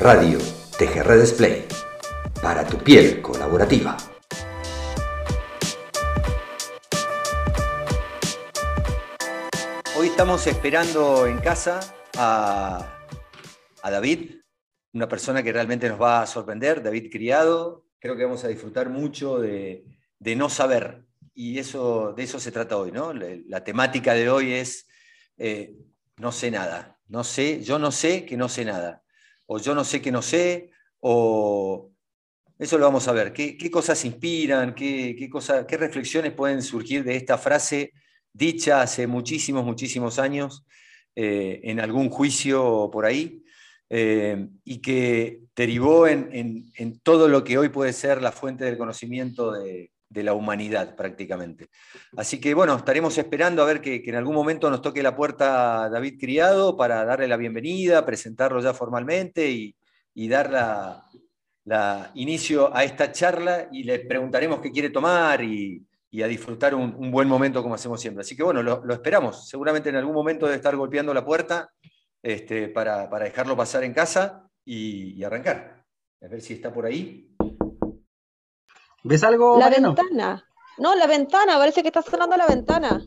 Radio TGR Display. Para tu piel colaborativa. Hoy estamos esperando en casa a, David, una persona que realmente nos va a sorprender, David Criado. Creo que vamos a disfrutar mucho de, no saber. Y eso, de eso se trata hoy, ¿no? La, temática de hoy es eh, no sé nada. No sé, yo no sé que no sé nada. O yo no sé que no sé, o eso lo vamos a ver. ¿Qué, cosas inspiran? ¿Qué, ¿Qué reflexiones pueden surgir de esta frase dicha hace muchísimos, muchísimos años eh, en algún juicio por ahí, eh, y que derivó en, todo lo que hoy puede ser la fuente del conocimiento de, la humanidad prácticamente. Así que bueno, estaremos esperando a ver que, en algún momento nos toque la puerta David Criado para darle la bienvenida, presentarlo ya formalmente y, dar la, inicio a esta charla y le preguntaremos qué quiere tomar y, y a disfrutar un, buen momento como hacemos siempre. Así que bueno, lo, esperamos. Seguramente en algún momento debe estar golpeando la puerta este, para, dejarlo pasar en casa y, arrancar. A ver si está por ahí. ¿Ves algo? La ventana. No, la ventana, parece que está sonando la ventana.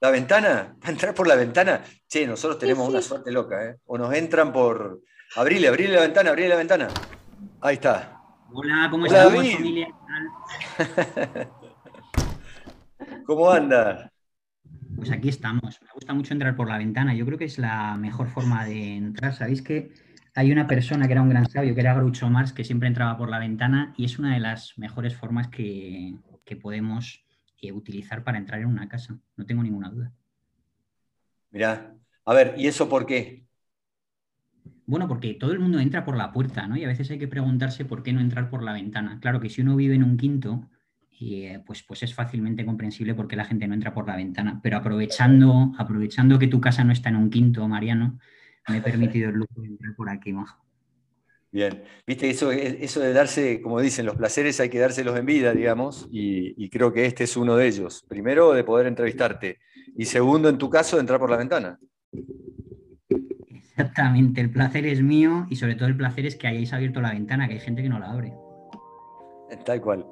¿La ventana? ¿Va a entrar por la ventana? Che, nosotros tenemos una suerte loca, ¿eh? O nos entran por. Abrile, abrile la ventana, abrile la ventana. Ahí está. Hola, ¿cómo estás, familia? ¿Cómo anda? Pues aquí estamos. Me gusta mucho entrar por la ventana. Yo creo que es la mejor forma de entrar. Sabéis que hay una persona que era un gran sabio, que era Groucho Marx, que siempre entraba por la ventana y es una de las mejores formas que, podemos eh, utilizar para entrar en una casa. No tengo ninguna duda. Mira, a ver, ¿y eso por qué? Bueno, porque todo el mundo entra por la puerta, ¿no? Y a veces hay que preguntarse por qué no entrar por la ventana. Claro que si uno vive en un quinto, eh, pues, pues es fácilmente comprensible porque la gente no entra por la ventana. Pero aprovechando, aprovechando que tu casa no está en un quinto, Mariano, me he permitido el lujo de entrar por aquí, majo. Bien, viste, eso, eso de darse, como dicen, los placeres hay que dárselos en vida, digamos, y, creo que este es uno de ellos. Primero, de poder entrevistarte, y segundo, en tu caso, de entrar por la ventana. Exactamente, el placer es mío y sobre todo el placer es que hayáis abierto la ventana, que hay gente que no la abre. Tal cual.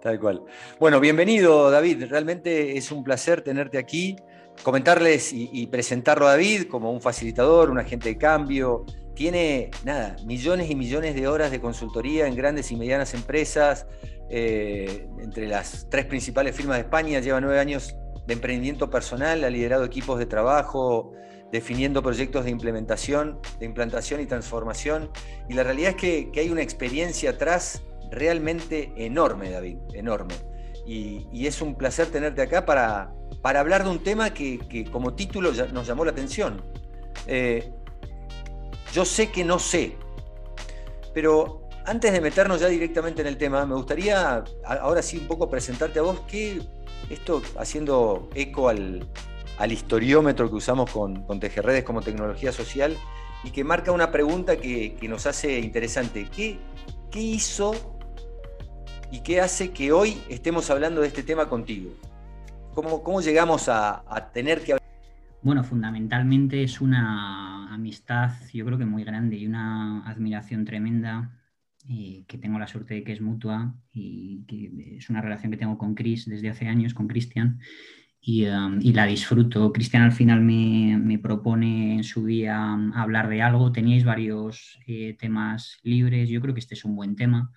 Tal cual. Bueno, bienvenido David, realmente es un placer tenerte aquí, comentarles y, presentarlo a David como un facilitador, un agente de cambio. Tiene, nada, millones y millones de horas de consultoría en grandes y medianas empresas, eh, entre las tres principales firmas de España, lleva nueve años de emprendimiento personal, ha liderado equipos de trabajo, definiendo proyectos de implementación, de implantación y transformación. Y la realidad es que, que hay una experiencia atrás realmente enorme, David, enorme. Y, es un placer tenerte acá para, para hablar de un tema que, como título nos llamó la atención. Eh, yo sé que no sé, pero antes de meternos ya directamente en el tema, me gustaría ahora sí un poco presentarte a vos, que esto haciendo eco al, historiómetro que usamos con, con Tejerredes como tecnología social y que marca una pregunta que, nos hace interesante. ¿Qué, ¿Qué hizo y qué hace que hoy estemos hablando de este tema contigo? ¿Cómo, cómo llegamos a, tener que hablar? Bueno, fundamentalmente es una amistad, yo creo que muy grande y una admiración tremenda eh, que tengo la suerte de que es mutua y que es una relación que tengo con Chris desde hace años, con Cristian, y, um, la disfruto. Cristian al final me, propone en su día hablar de algo, teníais varios eh, temas libres, yo creo que este es un buen tema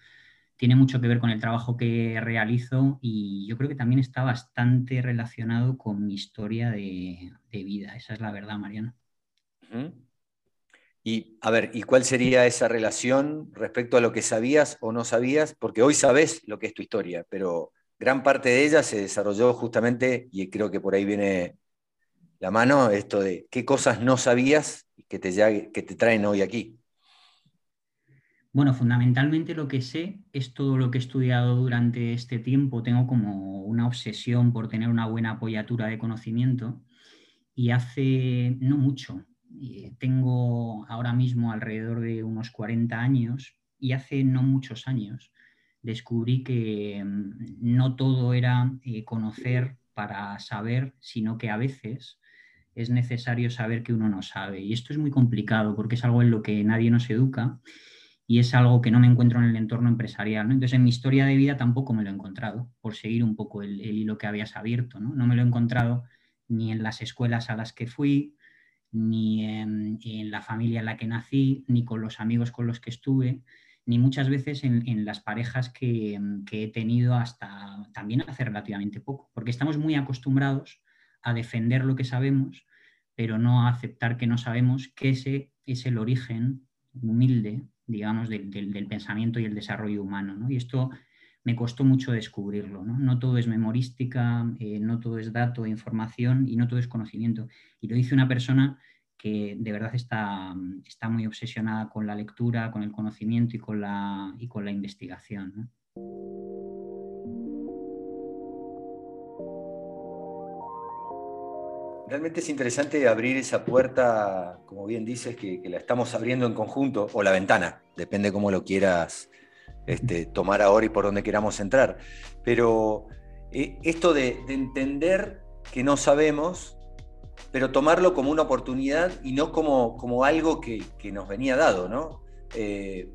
tiene mucho que ver con el trabajo que realizo y yo creo que también está bastante relacionado con mi historia de, vida. Esa es la verdad, Mariano. Y a ver, ¿y cuál sería esa relación respecto a lo que sabías o no sabías? Porque hoy sabes lo que es tu historia, pero gran parte de ella se desarrolló justamente, y creo que por ahí viene la mano, esto de qué cosas no sabías que te, que te traen hoy aquí. Bueno, fundamentalmente lo que sé es todo lo que he estudiado durante este tiempo. Tengo como una obsesión por tener una buena apoyatura de conocimiento y hace no mucho, tengo ahora mismo alrededor de unos 40 años y hace no muchos años descubrí que mm, no todo era eh, conocer para saber, sino que a veces es necesario saber que uno no sabe. Y esto es muy complicado porque es algo en lo que nadie nos educa y es algo que no me encuentro en el entorno empresarial. Entonces, en mi historia de vida tampoco me lo he encontrado, por seguir un poco el, hilo que habías abierto. ¿no? me lo he encontrado ni en las escuelas a las que fui, ni en, la familia en la que nací, ni con los amigos con los que estuve, ni muchas veces en, las parejas que, que, he tenido hasta también hace relativamente poco, porque estamos muy acostumbrados a defender lo que sabemos, pero no a aceptar que no sabemos que ese es el origen humilde, digamos, del, pensamiento y el desarrollo humano. Y esto me costó mucho descubrirlo. No, todo es memorística, eh, no todo es dato información y no todo es conocimiento. Y lo dice una persona que de verdad está, está muy obsesionada con la lectura, con el conocimiento y con la, y con la investigación. Realmente es interesante abrir esa puerta, como bien dices, que, la estamos abriendo en conjunto, o la ventana, depende cómo lo quieras este, tomar ahora y por dónde queramos entrar. Pero eh, esto de, entender que no sabemos, pero tomarlo como una oportunidad y no como, algo que, nos venía dado, ¿no? Eh,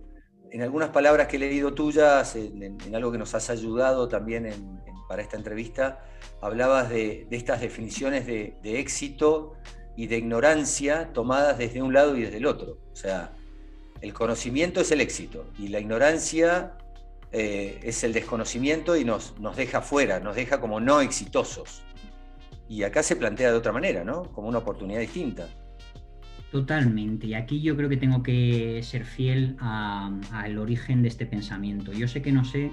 en algunas palabras que he leído tuyas, en, algo que nos has ayudado también para esta entrevista, hablabas de, estas definiciones de, éxito y de ignorancia tomadas desde un lado y desde el otro. O sea, el conocimiento es el éxito y la ignorancia eh, es el desconocimiento y nos, nos deja fuera, nos deja como no exitosos. Y acá se plantea de otra manera, ¿no? Como una oportunidad distinta. Totalmente. Y aquí yo creo que tengo que ser fiel al origen de este pensamiento. Yo sé que no sé,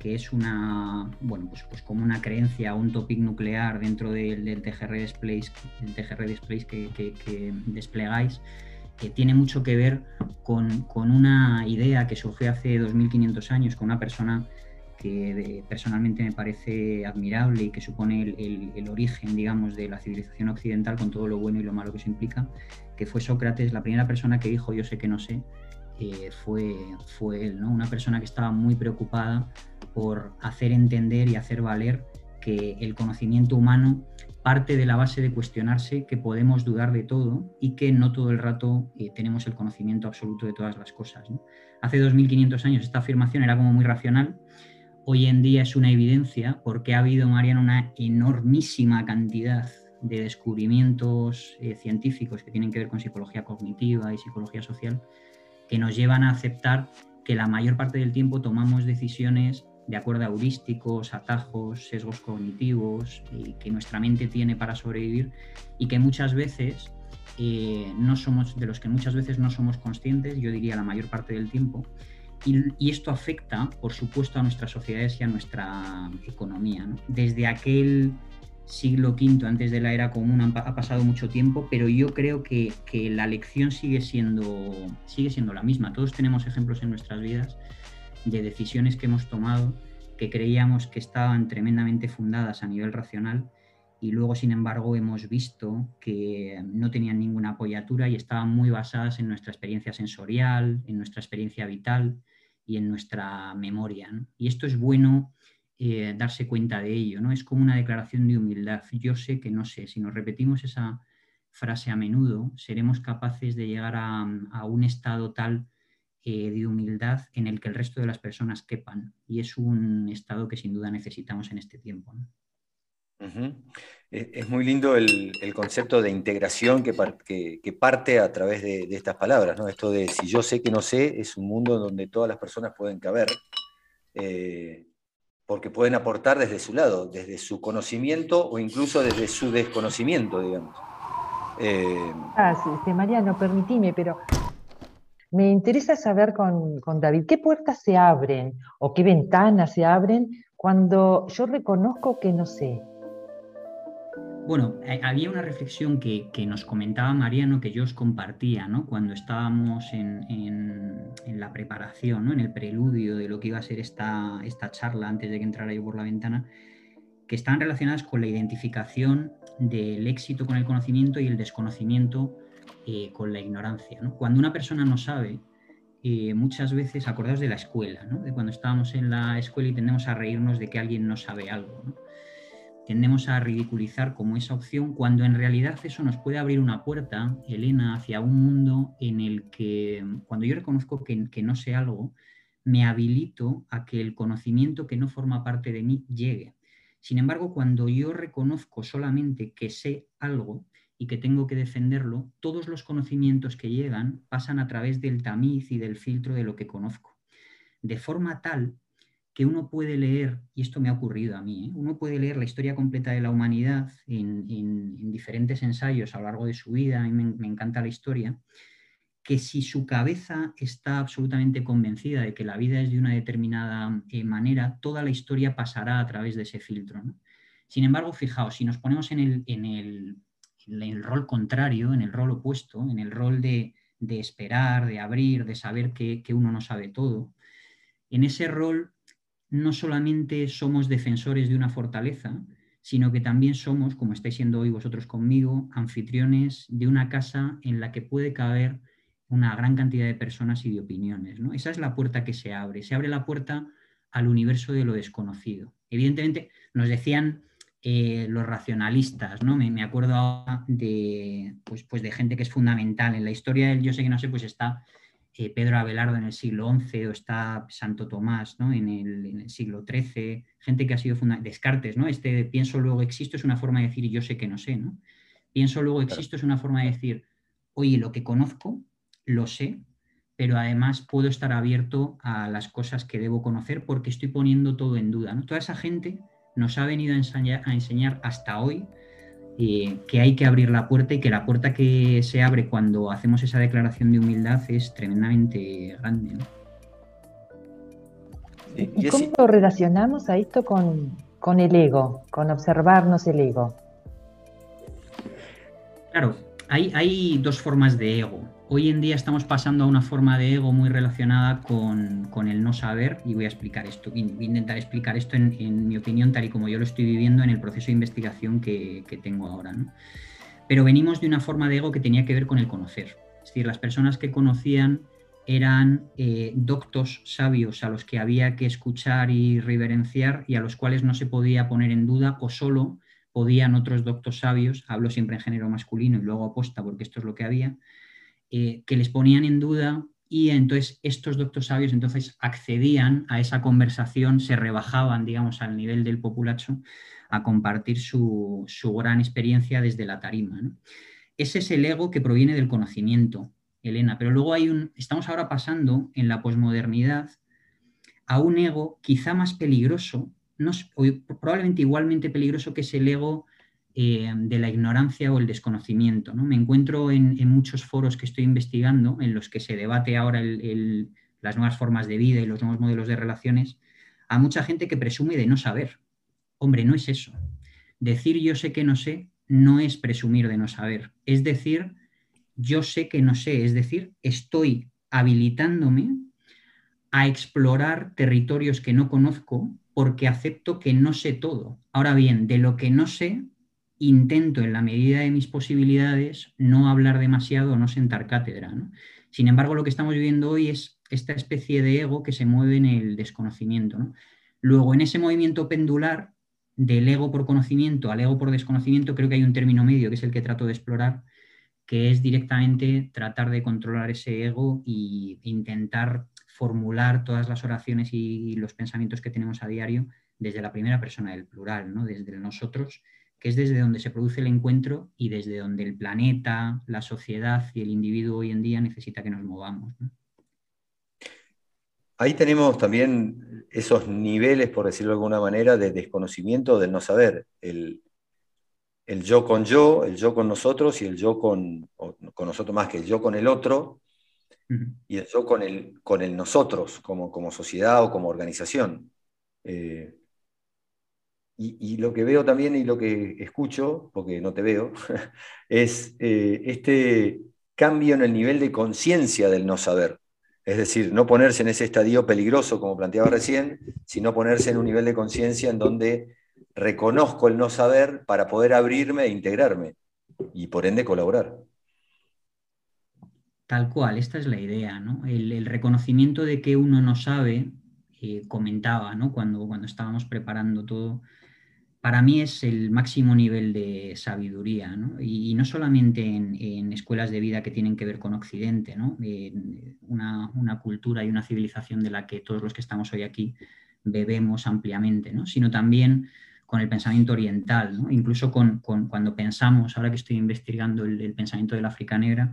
que es una, bueno, pues, pues como una creencia, un topic nuclear dentro del, TGR Displays, TGR Displays que, que, desplegáis, que tiene mucho que ver con, una idea que surgió hace 2500 años con una persona que personalmente me parece admirable y que supone el, el, origen, digamos, de la civilización occidental con todo lo bueno y lo malo que eso implica, que fue Sócrates, la primera persona que dijo yo sé que no sé, fue, fue él, ¿no? una persona que estaba muy preocupada por hacer entender y hacer valer que el conocimiento humano parte de la base de cuestionarse que podemos dudar de todo y que no todo el rato eh, tenemos el conocimiento absoluto de todas las cosas. Hace 2500 años esta afirmación era como muy racional, hoy en día es una evidencia porque ha habido, Mariana, una enormísima cantidad de descubrimientos eh, científicos que tienen que ver con psicología cognitiva y psicología social que nos llevan a aceptar que la mayor parte del tiempo tomamos decisiones de acuerdo a heurísticos, atajos, sesgos cognitivos y que nuestra mente tiene para sobrevivir y que muchas veces eh, no somos, de los que muchas veces no somos conscientes, yo diría la mayor parte del tiempo, y, esto afecta, por supuesto, a nuestras sociedades y a nuestra economía. Desde aquel siglo V antes de la era común ha pasado mucho tiempo, pero yo creo que, la lección sigue siendo, sigue siendo la misma. Todos tenemos ejemplos en nuestras vidas de decisiones que hemos tomado que creíamos que estaban tremendamente fundadas a nivel racional y luego, sin embargo, hemos visto que no tenían ninguna apoyatura y estaban muy basadas en nuestra experiencia sensorial, en nuestra experiencia vital y en nuestra memoria. Y esto es bueno eh, darse cuenta de ello, ¿no? Es como una declaración de humildad. Yo sé que no sé. Si nos repetimos esa frase a menudo, seremos capaces de llegar a, un estado tal eh, de humildad en el que el resto de las personas quepan. Y es un estado que sin duda necesitamos en este tiempo. Es muy lindo el, concepto de integración que, que, parte a través de, estas palabras. ¿no? Esto de si yo sé que no sé, es un mundo donde todas las personas pueden caber, eh, porque pueden aportar desde su lado, desde su conocimiento o incluso desde su desconocimiento, digamos. Eh, ah, sí, sí, Mariano, permitime, pero me interesa saber con, David, ¿qué puertas se abren o qué ventanas se abren cuando yo reconozco que no sé? Bueno, eh, había una reflexión que, nos comentaba Mariano que yo os compartía ¿no? cuando estábamos en, la preparación, ¿no? en el preludio de lo que iba a ser esta, charla antes de que entrara yo por la ventana, que están relacionadas con la identificación del éxito con el conocimiento y el desconocimiento eh, con la ignorancia. Cuando una persona no sabe, eh, muchas veces acordaos de la escuela, de cuando estábamos en la escuela y tendemos a reírnos de que alguien no sabe algo. Tendemos a ridiculizar como esa opción cuando en realidad eso nos puede abrir una puerta, Elena, hacia un mundo en el que cuando yo reconozco que, no sé algo, me habilito a que el conocimiento que no forma parte de mí llegue. Sin embargo, cuando yo reconozco solamente que sé algo y que tengo que defenderlo, todos los conocimientos que llegan pasan a través del tamiz y del filtro de lo que conozco. De forma tal que uno puede leer, y esto me ha ocurrido a mí, ¿eh? uno puede leer la historia completa de la humanidad en, diferentes ensayos a lo largo de su vida, a mí me encanta la historia, que si su cabeza está absolutamente convencida de que la vida es de una determinada eh, manera, toda la historia pasará a través de ese filtro. Sin embargo, fijaos, si nos ponemos en el, en el, rol contrario, en el rol opuesto, en el rol de, esperar, de abrir, de saber que, que uno no sabe todo, en ese rol no solamente somos defensores de una fortaleza, sino que también somos, como estáis siendo hoy vosotros conmigo, anfitriones de una casa en la que puede caber una gran cantidad de personas y de opiniones. ¿no? Esa es la puerta que se abre. Se abre la puerta al universo de lo desconocido. Evidentemente, nos decían eh, los racionalistas, ¿no? Me, acuerdo de, pues, pues, de gente que es fundamental. En la historia del yo sé que no sé, pues está eh, Pedro Abelardo en el siglo XI o está Santo Tomás ¿no? en, el, siglo XIII, gente que ha sido fundamental. Descartes, ¿no? Este pienso luego existo es una forma de decir yo sé que no sé, ¿no? Pienso luego existo es una forma de decir, oye, lo que conozco lo sé, pero además puedo estar abierto a las cosas que debo conocer porque estoy poniendo todo en duda. ¿no? Toda esa gente nos ha venido a enseñar, hasta hoy eh, que hay que abrir la puerta y que la puerta que se abre cuando hacemos esa declaración de humildad es tremendamente grande. ¿Y cómo lo relacionamos a esto con, con el ego, con observarnos el ego? Claro, hay, hay dos formas de ego hoy en día estamos pasando a una forma de ego muy relacionada con, el no saber y voy a explicar esto, voy a intentar explicar esto en, mi opinión tal y como yo lo estoy viviendo en el proceso de investigación que, tengo ahora. Pero venimos de una forma de ego que tenía que ver con el conocer. Es decir, las personas que conocían eran eh, doctos sabios a los que había que escuchar y reverenciar y a los cuales no se podía poner en duda o solo podían otros doctos sabios, hablo siempre en género masculino y luego aposta porque esto es lo que había, eh, que les ponían en duda y entonces estos doctos sabios entonces accedían a esa conversación, se rebajaban, digamos, al nivel del populacho a compartir su, gran experiencia desde la tarima. Ese es el ego que proviene del conocimiento, Elena, pero luego hay un, estamos ahora pasando en la posmodernidad a un ego quizá más peligroso, no, probablemente igualmente peligroso que es el ego eh, de la ignorancia o el desconocimiento. ¿no? Me encuentro en, muchos foros que estoy investigando, en los que se debate ahora las nuevas formas de vida y los nuevos modelos de relaciones, a mucha gente que presume de no saber. Hombre, no es eso. Decir yo sé que no sé no es presumir de no saber. Es decir, yo sé que no sé. Es decir, estoy habilitándome a explorar territorios que no conozco porque acepto que no sé todo. Ahora bien, de lo que no sé, intento en la medida de mis posibilidades no hablar demasiado no sentar cátedra. Sin embargo, lo que estamos viviendo hoy es esta especie de ego que se mueve en el desconocimiento. Luego, en ese movimiento pendular del ego por conocimiento al ego por desconocimiento, creo que hay un término medio que es el que trato de explorar, que es directamente tratar de controlar ese ego e intentar formular todas las oraciones y los pensamientos que tenemos a diario desde la primera persona del plural, ¿no? desde nosotros que es desde donde se produce el encuentro y desde donde el planeta, la sociedad y el individuo hoy en día necesita que nos movamos. Ahí tenemos también esos niveles, por decirlo de alguna manera, de desconocimiento del no saber. El, yo con yo, el yo con nosotros y el yo con, con nosotros más que el yo con el otro y el yo con el, con el nosotros como, como sociedad o como organización. Eh, y, lo que veo también y lo que escucho, porque no te veo, es eh, este cambio en el nivel de conciencia del no saber. Es decir, no ponerse en ese estadio peligroso, como planteaba recién, sino ponerse en un nivel de conciencia en donde reconozco el no saber para poder abrirme e integrarme y por ende colaborar. Tal cual, esta es la idea, ¿no? El, reconocimiento de que uno no sabe, eh, comentaba, ¿no? Cuando, cuando estábamos preparando todo, para mí es el máximo nivel de sabiduría. Y, no solamente en, escuelas de vida que tienen que ver con Occidente, ¿no? una, una, cultura y una civilización de la que todos los que estamos hoy aquí bebemos ampliamente, ¿no? sino también con el pensamiento oriental, incluso con, cuando pensamos, ahora que estoy investigando el, pensamiento del África Negra,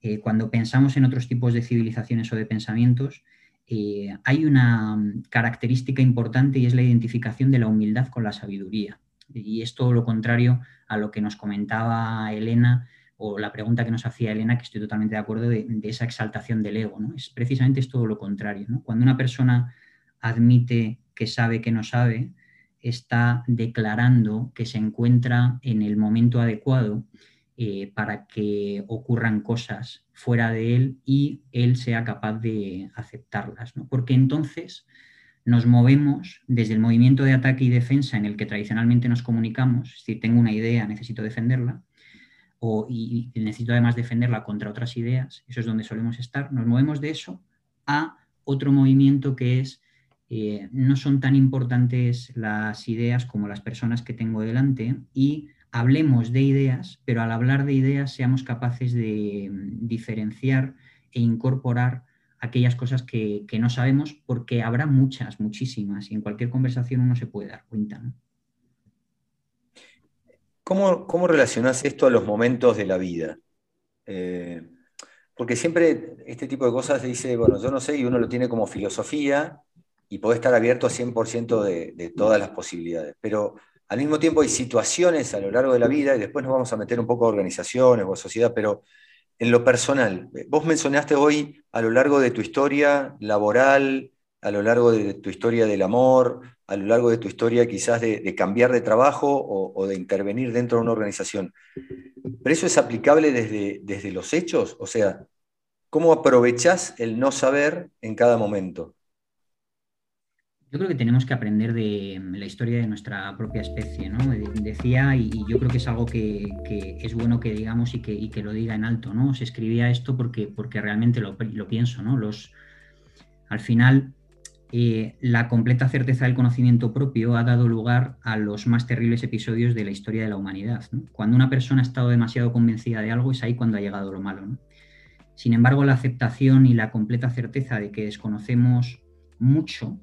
eh, cuando pensamos en otros tipos de civilizaciones o de pensamientos, eh, hay una mm, característica importante y es la identificación de la humildad con la sabiduría. Y es todo lo contrario a lo que nos comentaba Elena o la pregunta que nos hacía Elena, que estoy totalmente de acuerdo, de, esa exaltación del ego. ¿no? Es precisamente es todo lo contrario. Cuando una persona admite que sabe que no sabe, está declarando que se encuentra en el momento adecuado eh, para que ocurran cosas fuera de él y él sea capaz de aceptarlas. Porque entonces nos movemos desde el movimiento de ataque y defensa en el que tradicionalmente nos comunicamos, decir, tengo una idea, necesito defenderla, o, y, necesito además defenderla contra otras ideas, eso es donde solemos estar, nos movemos de eso a otro movimiento que es eh, no son tan importantes las ideas como las personas que tengo delante y hablemos de ideas, pero al hablar de ideas seamos capaces de mm, diferenciar e incorporar aquellas cosas que, no sabemos, porque habrá muchas, muchísimas, y en cualquier conversación uno se puede dar cuenta. ¿Cómo, ¿Cómo, relacionas esto a los momentos de la vida? Eh, porque siempre este tipo de cosas dice, bueno, yo no sé, y uno lo tiene como filosofía y puede estar abierto a 100% de, de todas las posibilidades, pero al mismo tiempo hay situaciones a lo largo de la vida, y después nos vamos a meter un poco a organizaciones o a sociedad, pero en lo personal, vos mencionaste hoy a lo largo de tu historia laboral, a lo largo de tu historia del amor, a lo largo de tu historia quizás de, cambiar de trabajo o, de intervenir dentro de una organización. ¿Pero eso es aplicable desde, desde los hechos? O sea, ¿cómo aprovechás el no saber en cada momento? Yo creo que tenemos que aprender de la historia de nuestra propia especie, ¿no? Decía, y yo creo que es algo que, es bueno que digamos y que, lo diga en alto, ¿no? Se escribía esto porque, porque realmente lo, pienso, ¿no? Los, al final, eh, la completa certeza del conocimiento propio ha dado lugar a los más terribles episodios de la historia de la humanidad. Cuando una persona ha estado demasiado convencida de algo, es ahí cuando ha llegado lo malo. Sin embargo, la aceptación y la completa certeza de que desconocemos mucho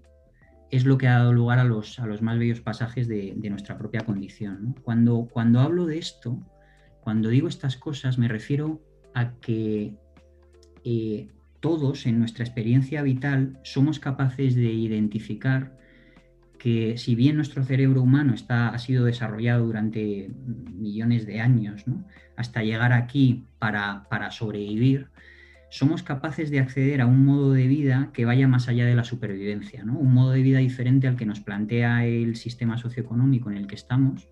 es lo que ha dado lugar a los, a los más bellos pasajes de, nuestra propia condición. Cuando, cuando hablo de esto, cuando digo estas cosas, me refiero a que eh, todos en nuestra experiencia vital somos capaces de identificar que si bien nuestro cerebro humano está, ha sido desarrollado durante millones de años, hasta llegar aquí para, para sobrevivir, somos capaces de acceder a un modo de vida que vaya más allá de la supervivencia, ¿no? un modo de vida diferente al que nos plantea el sistema socioeconómico en el que estamos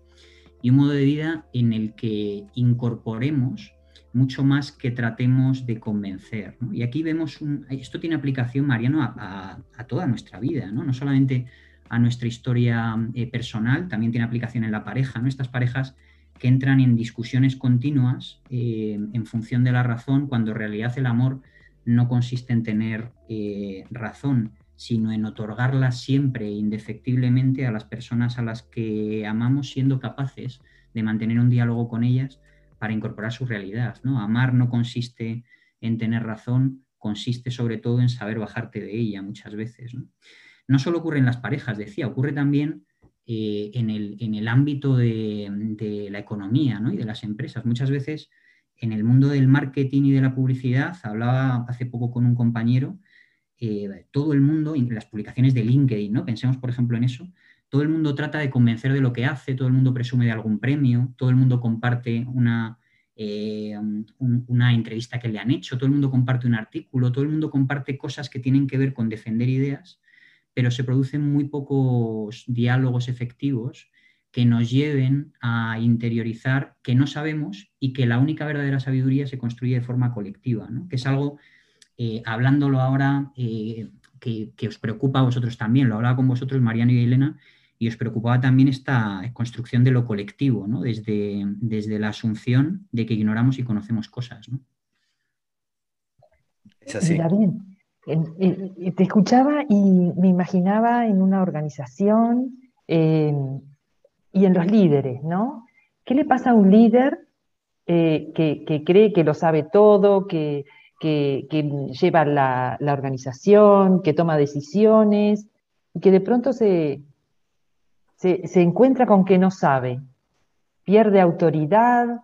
y un modo de vida en el que incorporemos mucho más que tratemos de convencer. Y aquí vemos, un, esto tiene aplicación, Mariano, a, toda nuestra vida, ¿no? no solamente a nuestra historia eh, personal, también tiene aplicación en la pareja. ¿no? Estas parejas que entran en discusiones continuas eh, en función de la razón, cuando en realidad el amor no consiste en tener eh, razón, sino en otorgarla siempre indefectiblemente a las personas a las que amamos, siendo capaces de mantener un diálogo con ellas para incorporar su realidad. ¿no? Amar no consiste en tener razón, consiste sobre todo en saber bajarte de ella muchas veces. No, no solo ocurre en las parejas, decía, ocurre también eh, en, el, ámbito de, la economía y de las empresas. Muchas veces en el mundo del marketing y de la publicidad, hablaba hace poco con un compañero, eh, todo el mundo, en las publicaciones de LinkedIn, ¿no? pensemos por ejemplo en eso, todo el mundo trata de convencer de lo que hace, todo el mundo presume de algún premio, todo el mundo comparte una, eh, una entrevista que le han hecho, todo el mundo comparte un artículo, todo el mundo comparte cosas que tienen que ver con defender ideas pero se producen muy pocos diálogos efectivos que nos lleven a interiorizar que no sabemos y que la única verdadera sabiduría se construye de forma colectiva, que es algo, eh, hablándolo ahora, eh, que, os preocupa a vosotros también, lo hablaba con vosotros Mariano y Elena, y os preocupaba también esta construcción de lo colectivo, desde, desde la asunción de que ignoramos y conocemos cosas. Es así te escuchaba y me imaginaba en una organización, y en los líderes, ¿no? ¿Qué le pasa a un líder eh, que, cree que lo sabe todo, que, lleva la, organización, que toma decisiones, y que de pronto se, se, encuentra con que no sabe, pierde autoridad?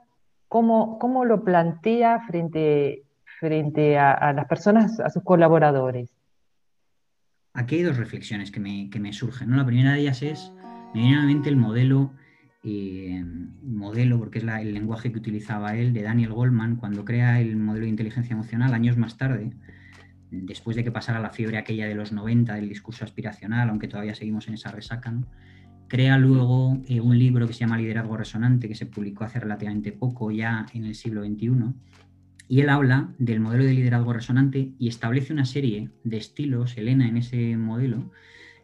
¿Cómo, cómo lo plantea frente, frente a las personas, a sus colaboradores? Aquí hay dos reflexiones que me, surgen. La primera de ellas es, me viene a mente el modelo, eh, modelo, porque es el lenguaje que utilizaba él, de Daniel Goldman, cuando crea el modelo de inteligencia emocional años más tarde, después de que pasara la fiebre aquella de los 90 del discurso aspiracional, aunque todavía seguimos en esa resaca, crea luego eh, un libro que se llama Liderazgo Resonante, que se publicó hace relativamente poco, ya en el siglo XXI, y él habla del modelo de liderazgo resonante y establece una serie de estilos, Elena, en ese modelo,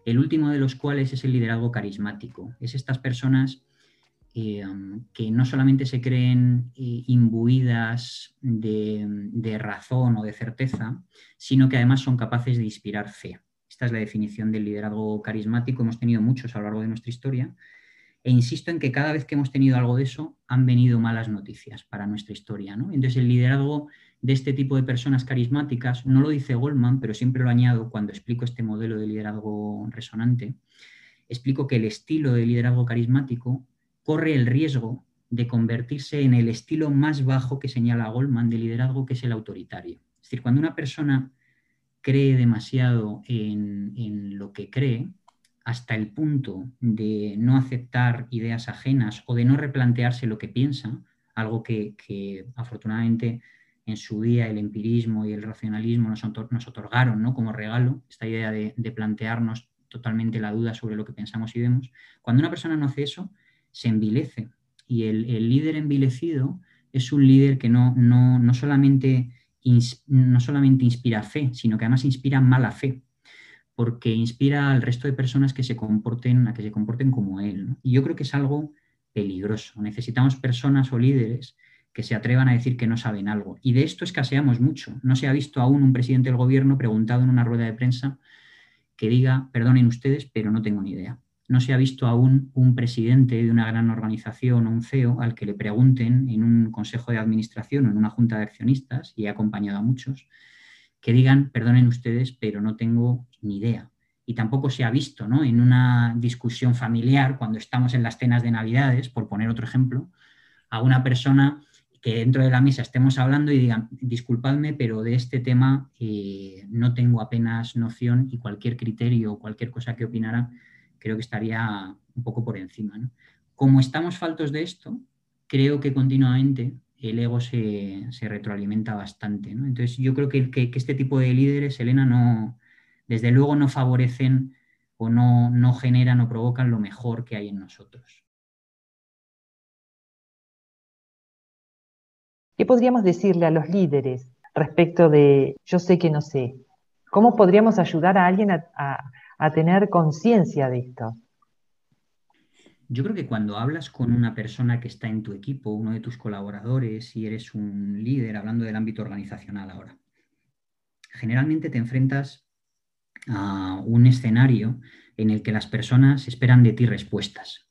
el último de los cuales es el liderazgo carismático. Es estas personas eh, que no solamente se creen eh, imbuidas de, razón o de certeza, sino que además son capaces de inspirar fe. Esta es la definición del liderazgo carismático. Hemos tenido muchos a lo largo de nuestra historia e insisto en que cada vez que hemos tenido algo de eso, han venido malas noticias para nuestra historia. Entonces, el liderazgo de este tipo de personas carismáticas, no lo dice Goldman, pero siempre lo añado cuando explico este modelo de liderazgo resonante, explico que el estilo de liderazgo carismático corre el riesgo de convertirse en el estilo más bajo que señala Goldman de liderazgo, que es el autoritario. Es decir, cuando una persona cree demasiado en, en lo que cree, hasta el punto de no aceptar ideas ajenas o de no replantearse lo que piensa, algo que, afortunadamente en su día el empirismo y el racionalismo nos, otorgaron ¿no? como regalo, esta idea de, plantearnos totalmente la duda sobre lo que pensamos y vemos, cuando una persona no hace eso, se envilece. Y el, líder envilecido es un líder que no, no, solamente, no solamente inspira fe, sino que además inspira mala fe porque inspira al resto de personas que se comporten, a que se comporten como él. Y yo creo que es algo peligroso. Necesitamos personas o líderes que se atrevan a decir que no saben algo. Y de esto escaseamos mucho. No se ha visto aún un presidente del gobierno preguntado en una rueda de prensa que diga, perdonen ustedes, pero no tengo ni idea. No se ha visto aún un presidente de una gran organización o un CEO al que le pregunten en un consejo de administración o en una junta de accionistas, y he acompañado a muchos, que digan, perdonen ustedes, pero no tengo ni idea. Y tampoco se ha visto ¿no? en una discusión familiar, cuando estamos en las cenas de Navidades, por poner otro ejemplo, a una persona que dentro de la mesa estemos hablando y digan, disculpadme, pero de este tema eh, no tengo apenas noción y cualquier criterio o cualquier cosa que opinara creo que estaría un poco por encima. Como estamos faltos de esto, creo que continuamente el ego se, retroalimenta bastante. Entonces yo creo que, este tipo de líderes, Elena, no, desde luego no favorecen o no, no generan o provocan lo mejor que hay en nosotros. ¿Qué podríamos decirle a los líderes respecto de yo sé que no sé? ¿Cómo podríamos ayudar a alguien a tener conciencia de esto? Yo creo que cuando hablas con una persona que está en tu equipo, uno de tus colaboradores, y eres un líder, hablando del ámbito organizacional ahora, generalmente te enfrentas a un escenario en el que las personas esperan de ti respuestas.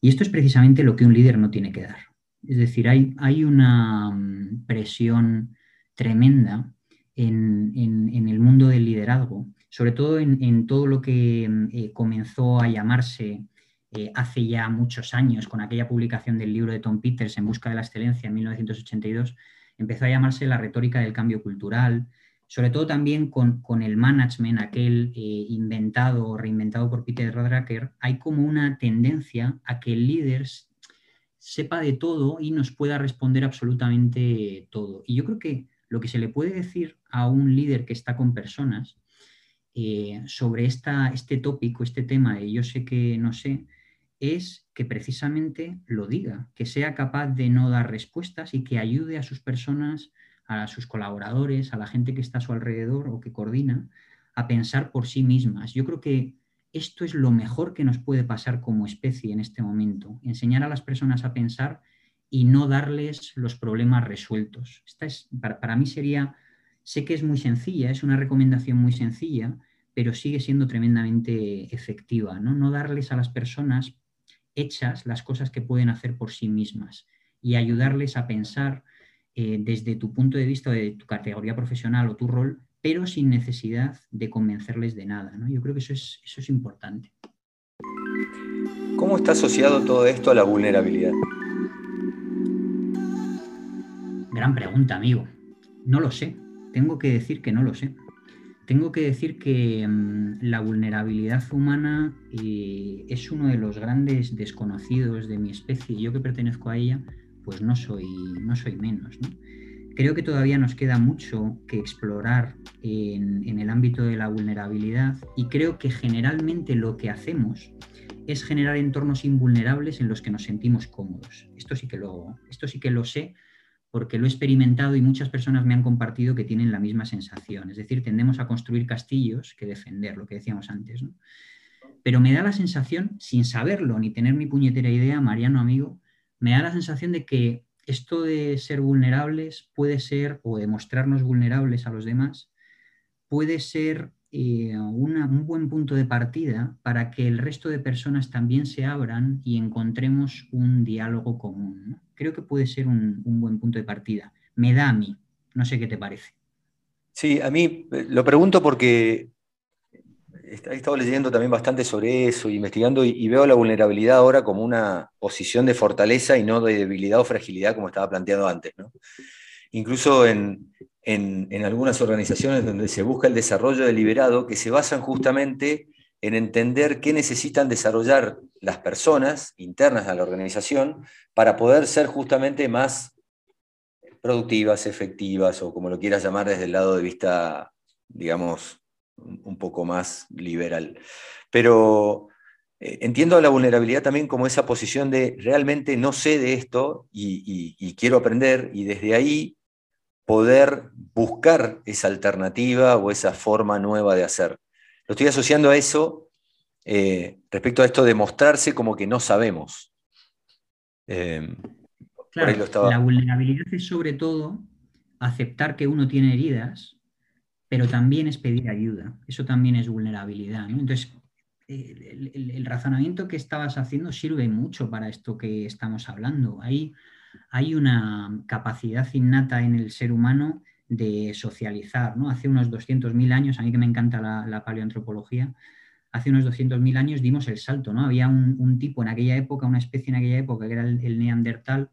Y esto es precisamente lo que un líder no tiene que dar. Es decir, hay, hay una mm, presión tremenda en, el mundo del liderazgo, sobre todo en, todo lo que mm, eh, comenzó a llamarse eh, hace ya muchos años, con aquella publicación del libro de Tom Peters, En Busca de la Excelencia, en 1982, empezó a llamarse la retórica del cambio cultural, sobre todo también con, el management, aquel eh, inventado o reinventado por Peter Drucker, hay como una tendencia a que el líder sepa de todo y nos pueda responder absolutamente todo. Y yo creo que lo que se le puede decir a un líder que está con personas eh, sobre esta, este tópico, este tema de yo sé que no sé, es que precisamente lo diga, que sea capaz de no dar respuestas y que ayude a sus personas, a sus colaboradores, a la gente que está a su alrededor o que coordina, a pensar por sí mismas. Yo creo que esto es lo mejor que nos puede pasar como especie en este momento, enseñar a las personas a pensar y no darles los problemas resueltos. Esta es, para, mí sería, sé que es muy sencilla, es una recomendación muy sencilla, pero sigue siendo tremendamente efectiva, ¿no? No darles a las personas hechas las cosas que pueden hacer por sí mismas y ayudarles a pensar eh, desde tu punto de vista, de tu categoría profesional o tu rol, pero sin necesidad de convencerles de nada. Yo creo que eso es, eso es importante. ¿Cómo está asociado todo esto a la vulnerabilidad? Gran pregunta, amigo. No lo sé. Tengo que decir que no lo sé. Tengo que decir que mm, la vulnerabilidad humana eh, es uno de los grandes desconocidos de mi especie. Yo que pertenezco a ella, pues no soy, no soy menos. Creo que todavía nos queda mucho que explorar en, en, el ámbito de la vulnerabilidad y creo que generalmente lo que hacemos es generar entornos invulnerables en los que nos sentimos cómodos. Esto sí que lo, esto sí que lo sé porque lo he experimentado y muchas personas me han compartido que tienen la misma sensación. Es decir, tendemos a construir castillos que defender, lo que decíamos antes. Pero me da la sensación, sin saberlo ni tener mi puñetera idea, Mariano amigo, me da la sensación de que esto de ser vulnerables puede ser, o de mostrarnos vulnerables a los demás, puede ser eh, un buen punto de partida para que el resto de personas también se abran y encontremos un diálogo común. Creo que puede ser un, buen punto de partida. Me da a mí. No sé qué te parece. Sí, a mí eh, lo pregunto porque he estado leyendo también bastante sobre eso, investigando, y, veo la vulnerabilidad ahora como una posición de fortaleza y no de debilidad o fragilidad como estaba planteado antes. Incluso en, en, algunas organizaciones donde se busca el desarrollo deliberado, que se basan justamente en entender qué necesitan desarrollar las personas internas a la organización para poder ser justamente más productivas, efectivas, o como lo quieras llamar desde el lado de vista, digamos, un poco más liberal. Pero eh, entiendo la vulnerabilidad también como esa posición de realmente no sé de esto y quiero aprender, y desde ahí poder buscar esa alternativa o esa forma nueva de hacer. Lo estoy asociando a eso eh, respecto a esto de mostrarse como que no sabemos. Em, claro, la vulnerabilidad es sobre todo aceptar que uno tiene heridas, pero también es pedir ayuda. Eso también es vulnerabilidad. Entonces, el, el, razonamiento que estabas haciendo sirve mucho para esto que estamos hablando. Ahí hay una capacidad innata en el ser humano de socializar. ¿no? Hace unos 200.000 años, a mí que me encanta la, paleoantropología, hace unos 200.000 años dimos el salto. ¿no? Había un, tipo en aquella época, una especie en aquella época que era el, neandertal,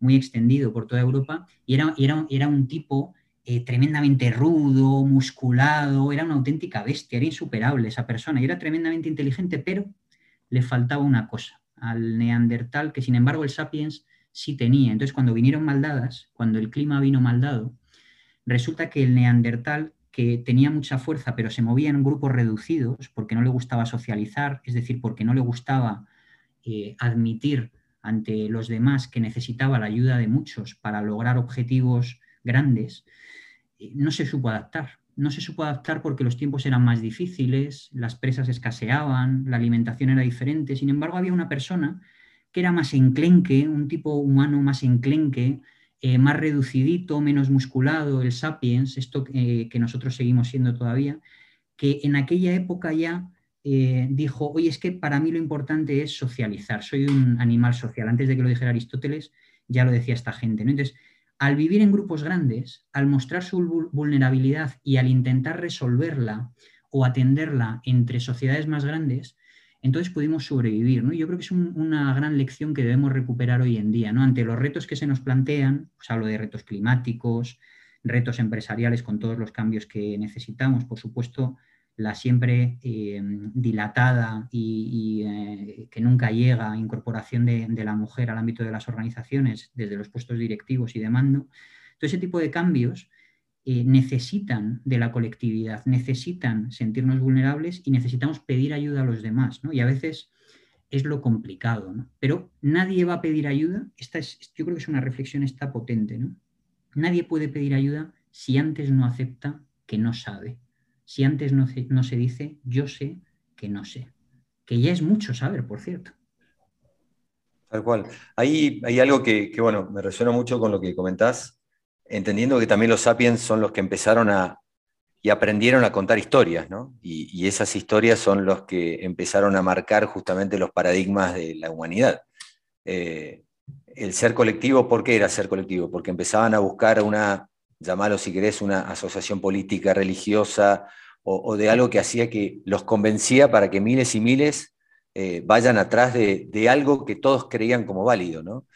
muy extendido por toda Europa, y era, un tipo eh, tremendamente rudo, musculado, era una auténtica bestia, era insuperable esa persona, y era tremendamente inteligente, pero le faltaba una cosa al neandertal, que sin embargo el sapiens sí tenía. Entonces, cuando vinieron maldadas, cuando el clima vino maldado, resulta que el neandertal, que tenía mucha fuerza, pero se movía en grupos reducidos porque no le gustaba socializar, es decir, porque no le gustaba eh, admitir ante los demás que necesitaba la ayuda de muchos para lograr objetivos grandes, eh, no se supo adaptar. No se supo adaptar porque los tiempos eran más difíciles, las presas escaseaban, la alimentación era diferente. Sin embargo, había una persona que era más enclenque, un tipo humano más enclenque, eh, más reducidito, menos musculado, el sapiens, esto eh, que nosotros seguimos siendo todavía, que en aquella época ya eh, dijo, oye, es que para mí lo importante es socializar, soy un animal social. Antes de que lo dijera Aristóteles, ya lo decía esta gente. Entonces, al vivir en grupos grandes, al mostrar su vulnerabilidad y al intentar resolverla o atenderla entre sociedades más grandes, entonces pudimos sobrevivir. ¿no? Yo creo que es una gran lección que debemos recuperar hoy en día. ¿no? Ante los retos que se nos plantean, pues hablo de retos climáticos, retos empresariales con todos los cambios que necesitamos, por supuesto, la siempre eh, dilatada y, eh, que nunca llega incorporación de, de, la mujer al ámbito de las organizaciones desde los puestos directivos y de mando. Todo ese tipo de cambios eh, necesitan de la colectividad, necesitan sentirnos vulnerables y necesitamos pedir ayuda a los demás. Y a veces es lo complicado, ¿no? Pero nadie va a pedir ayuda, esta es, yo creo que es una reflexión esta potente, ¿no? Nadie puede pedir ayuda si antes no acepta que no sabe, si antes no, no se dice yo sé que no sé, que ya es mucho saber, por cierto. Tal cual. Ahí hay algo que, que, bueno, me resuena mucho con lo que comentás, entendiendo que también los sapiens son los que empezaron a, aprendieron a contar historias, ¿no? Y, esas historias son los que empezaron a marcar justamente los paradigmas de la humanidad. Eh, el ser colectivo, ¿por qué era ser colectivo? Porque empezaban a buscar una, llamarlo si querés, una asociación política, religiosa, o, de algo que hacía que los convencía para que miles y miles eh, vayan atrás de, algo que todos creían como válido, ¿no?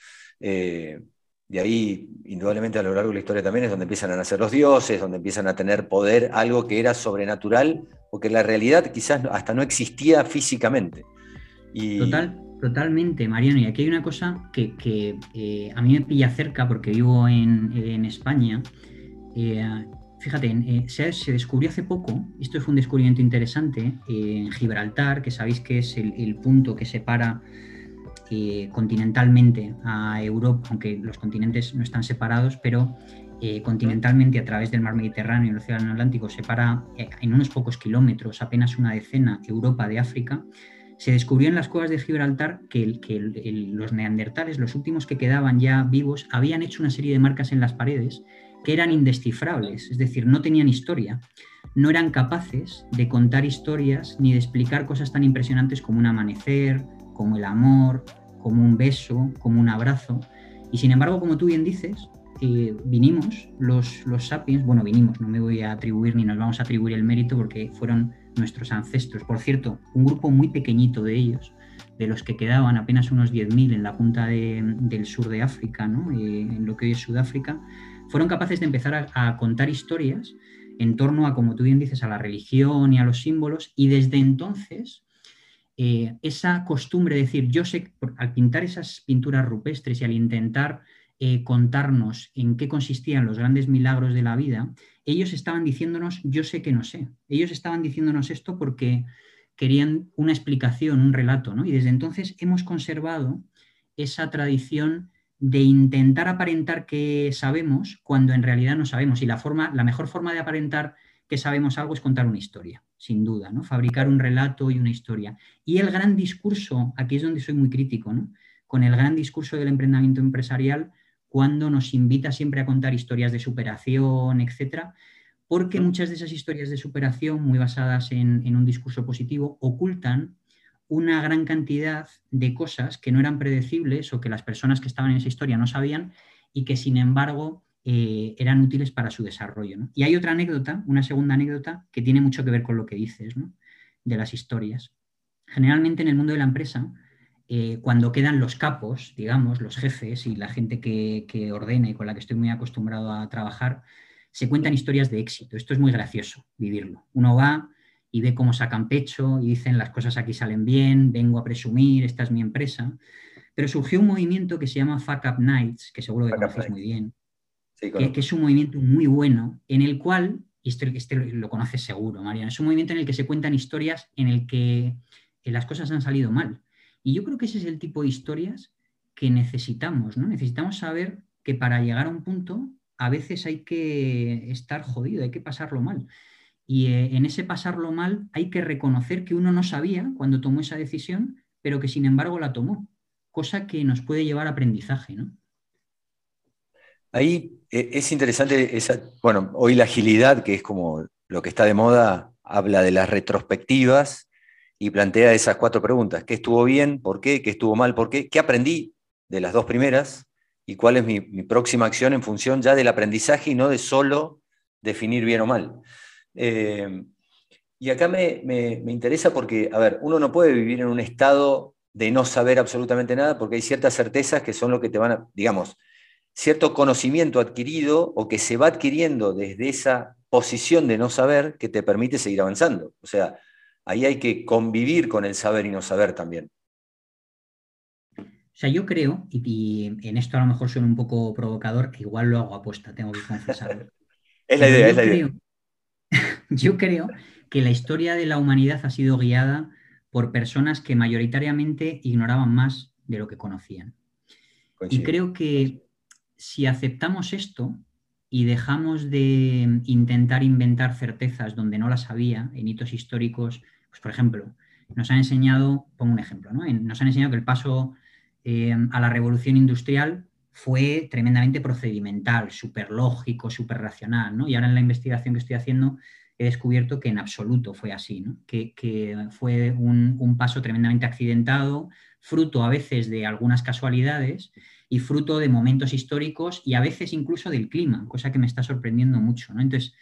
Eh, de ahí, indudablemente, a lo largo de la historia también es donde empiezan a nacer los dioses, donde empiezan a tener poder, algo que era sobrenatural, porque la realidad quizás hasta no existía físicamente. Total, totalmente, Mariano. Y aquí hay una cosa que, eh, a mí me pilla cerca porque vivo en, España. Eh, fíjate, eh, se, descubrió hace poco, esto fue un descubrimiento interesante, en Gibraltar, que sabéis que es el punto que separa continentalmente a Europa, aunque los continentes no están separados, pero eh, continentalmente a través del mar Mediterráneo y el Océano Atlántico separa eh, en unos pocos kilómetros, apenas una decena, Europa de África, se descubrió en las cuevas de Gibraltar que, los neandertales, los últimos que quedaban ya vivos, habían hecho una serie de marcas en las paredes que eran indescifrables, es decir, no tenían historia, no eran capaces de contar historias ni de explicar cosas tan impresionantes como un amanecer, como el amor, como un beso, como un abrazo. Y sin embargo, como tú bien dices, vinimos, los, los sapiens, bueno, vinimos, no me voy a atribuir ni nos vamos a atribuir el mérito porque fueron nuestros ancestros. Por cierto, un grupo muy pequeñito de ellos, de los que quedaban apenas unos 10.000 en la punta del sur de África, ¿no? Eh, en lo que hoy es Sudáfrica, fueron capaces de empezar a, contar historias en torno a, como tú bien dices, a la religión y a los símbolos, y desde entonces eh, esa costumbre de decir, yo sé, al pintar esas pinturas rupestres y al intentar eh, contarnos en qué consistían los grandes milagros de la vida, ellos estaban diciéndonos, yo sé que no sé. Ellos estaban diciéndonos esto porque querían una explicación, un relato, ¿no? Y desde entonces hemos conservado esa tradición de intentar aparentar que sabemos cuando en realidad no sabemos. Y la, forma, la mejor forma de aparentar que sabemos algo es contar una historia sin duda, ¿no? Fabricar un relato y una historia. Y el gran discurso, aquí es donde soy muy crítico, ¿no? Con el gran discurso del emprendimiento empresarial, cuando nos invita siempre a contar historias de superación, etcétera, porque muchas de esas historias de superación, muy basadas en, en un discurso positivo, ocultan una gran cantidad de cosas que no eran predecibles o que las personas que estaban en esa historia no sabían y que sin embargo eh, eran útiles para su desarrollo. Y hay otra anécdota, una segunda anécdota, que tiene mucho que ver con lo que dices, de las historias. Generalmente en el mundo de la empresa, eh, cuando quedan los capos, digamos, los jefes y la gente que, que ordena y con la que estoy muy acostumbrado a trabajar, se cuentan historias de éxito. Esto es muy gracioso, vivirlo. Uno va y ve cómo sacan pecho y dicen las cosas aquí salen bien, vengo a presumir, esta es mi empresa. Pero surgió un movimiento que se llama Fuck Up Nights, que seguro que conoces muy bien, que, es un movimiento muy bueno en el cual, y este, este lo, conoces seguro, Mariana, es un movimiento en el que se cuentan historias en el que las cosas han salido mal. Y yo creo que ese es el tipo de historias que necesitamos, ¿no? Necesitamos saber que para llegar a un punto a veces hay que estar jodido, hay que pasarlo mal. Y eh, en ese pasarlo mal hay que reconocer que uno no sabía cuando tomó esa decisión, pero que sin embargo la tomó, cosa que nos puede llevar a aprendizaje, ¿no? Ahí eh, es interesante, esa, bueno, hoy la agilidad, que es como lo que está de moda, habla de las retrospectivas y plantea esas cuatro preguntas. ¿Qué estuvo bien? ¿Por qué? ¿Qué estuvo mal? ¿Por qué? ¿Qué aprendí de las dos primeras? ¿Y cuál es mi, próxima acción en función ya del aprendizaje y no de solo definir bien o mal? Eh, y acá me, me interesa porque, a ver, uno no puede vivir en un estado de no saber absolutamente nada porque hay ciertas certezas que son lo que te van a, digamos, cierto conocimiento adquirido o que se va adquiriendo desde esa posición de no saber que te permite seguir avanzando. O sea, ahí hay que convivir con el saber y no saber también. O sea, yo creo, y, en esto a lo mejor suena un poco provocador, que igual lo hago apuesta, tengo que confesarlo. es la idea, es la idea. Yo creo que la historia de la humanidad ha sido guiada por personas que mayoritariamente ignoraban más de lo que conocían. Y creo que si aceptamos esto y dejamos de intentar inventar certezas donde no las había, en hitos históricos, pues por ejemplo, nos han enseñado, pongo un ejemplo, ¿no? nos han enseñado que el paso eh, a la revolución industrial fue tremendamente procedimental, súper lógico, súper racional, ¿no? Y ahora en la investigación que estoy haciendo he descubierto que en absoluto fue así, que, fue un, paso tremendamente accidentado, fruto a veces de algunas casualidades y fruto de momentos históricos y a veces incluso del clima, cosa que me está sorprendiendo mucho. Entonces,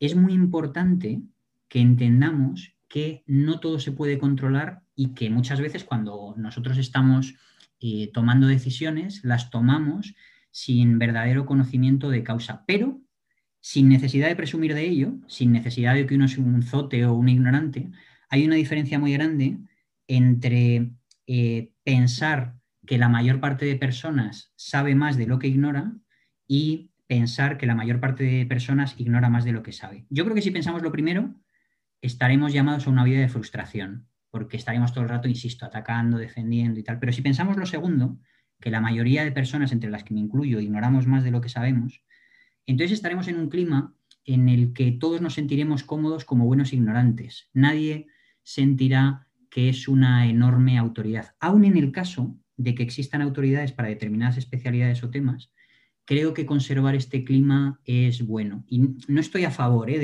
es muy importante que entendamos que no todo se puede controlar y que muchas veces cuando nosotros estamos eh, tomando decisiones, las tomamos sin verdadero conocimiento de causa, pero sin necesidad de presumir de ello, sin necesidad de que uno sea un zote o un ignorante, hay una diferencia muy grande entre eh, pensar que la mayor parte de personas sabe más de lo que ignora y pensar que la mayor parte de personas ignora más de lo que sabe. Yo creo que si pensamos lo primero, estaremos llamados a una vida de frustración, porque estaremos todo el rato, insisto, atacando, defendiendo y tal. Pero si pensamos lo segundo, que la mayoría de personas, entre las que me incluyo, ignoramos más de lo que sabemos, entonces estaremos en un clima en el que todos nos sentiremos cómodos como buenos ignorantes. Nadie sentirá que es una enorme autoridad. Aún en el caso de que existan autoridades para determinadas especialidades o temas, creo que conservar este clima es bueno. Y no estoy a favor ¿eh?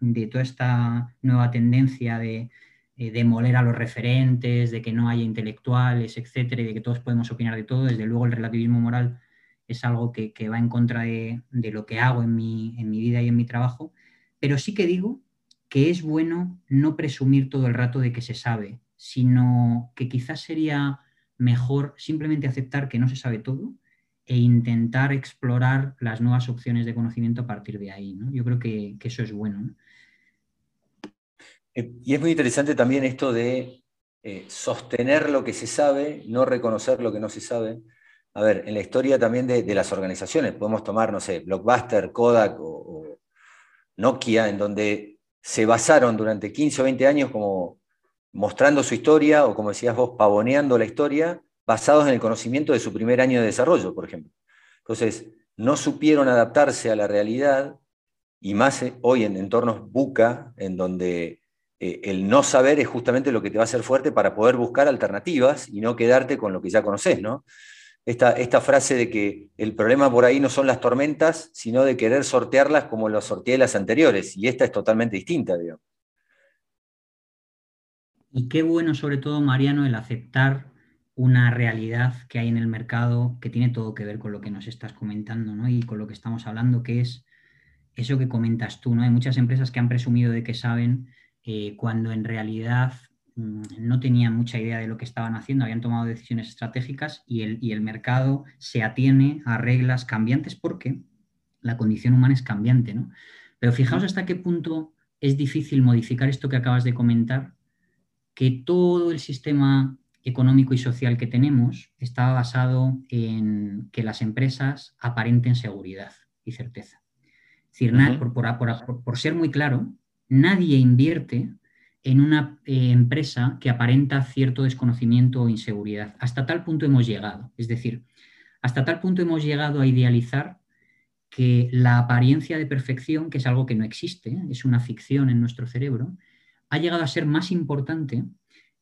de, toda esta nueva tendencia de, eh, demoler a los referentes, de que no haya intelectuales, etcétera, y de que todos podemos opinar de todo. Desde luego, el relativismo moral es algo que, va en contra de, lo que hago en mi, en mi, vida y en mi trabajo, pero sí que digo que es bueno no presumir todo el rato de que se sabe, sino que quizás sería mejor simplemente aceptar que no se sabe todo e intentar explorar las nuevas opciones de conocimiento a partir de ahí. Yo creo que, eso es bueno. Eh, y es muy interesante también esto de eh, sostener lo que se sabe, no reconocer lo que no se sabe a ver, en la historia también de, las organizaciones, podemos tomar, no sé, Blockbuster, Kodak o, Nokia, en donde se basaron durante 15 o 20 años como mostrando su historia o, como decías vos, pavoneando la historia, basados en el conocimiento de su primer año de desarrollo, por ejemplo. Entonces, no supieron adaptarse a la realidad y más eh, hoy en entornos buca, en donde eh, el no saber es justamente lo que te va a hacer fuerte para poder buscar alternativas y no quedarte con lo que ya conoces, ¿no? esta, frase de que el problema por ahí no son las tormentas, sino de querer sortearlas como lo sorteé las anteriores, y esta es totalmente distinta, digamos. Y qué bueno, sobre todo, Mariano, el aceptar una realidad que hay en el mercado que tiene todo que ver con lo que nos estás comentando ¿no? y con lo que estamos hablando, que es eso que comentas tú. ¿no? Hay muchas empresas que han presumido de que saben eh, cuando en realidad Mm, no tenían mucha idea de lo que estaban haciendo, habían tomado decisiones estratégicas y el, mercado se atiene a reglas cambiantes porque la condición humana es cambiante, ¿no? Pero fijaos hasta qué punto es difícil modificar esto que acabas de comentar, que todo el sistema económico y social que tenemos está basado en que las empresas aparenten seguridad y certeza. Es decir, por ser muy claro, nadie invierte en una eh, empresa que aparenta cierto desconocimiento o inseguridad. Hasta tal punto hemos llegado. Es decir, hasta tal punto hemos llegado a idealizar que la apariencia de perfección, que es algo que no existe, es una ficción en nuestro cerebro, ha llegado a ser más importante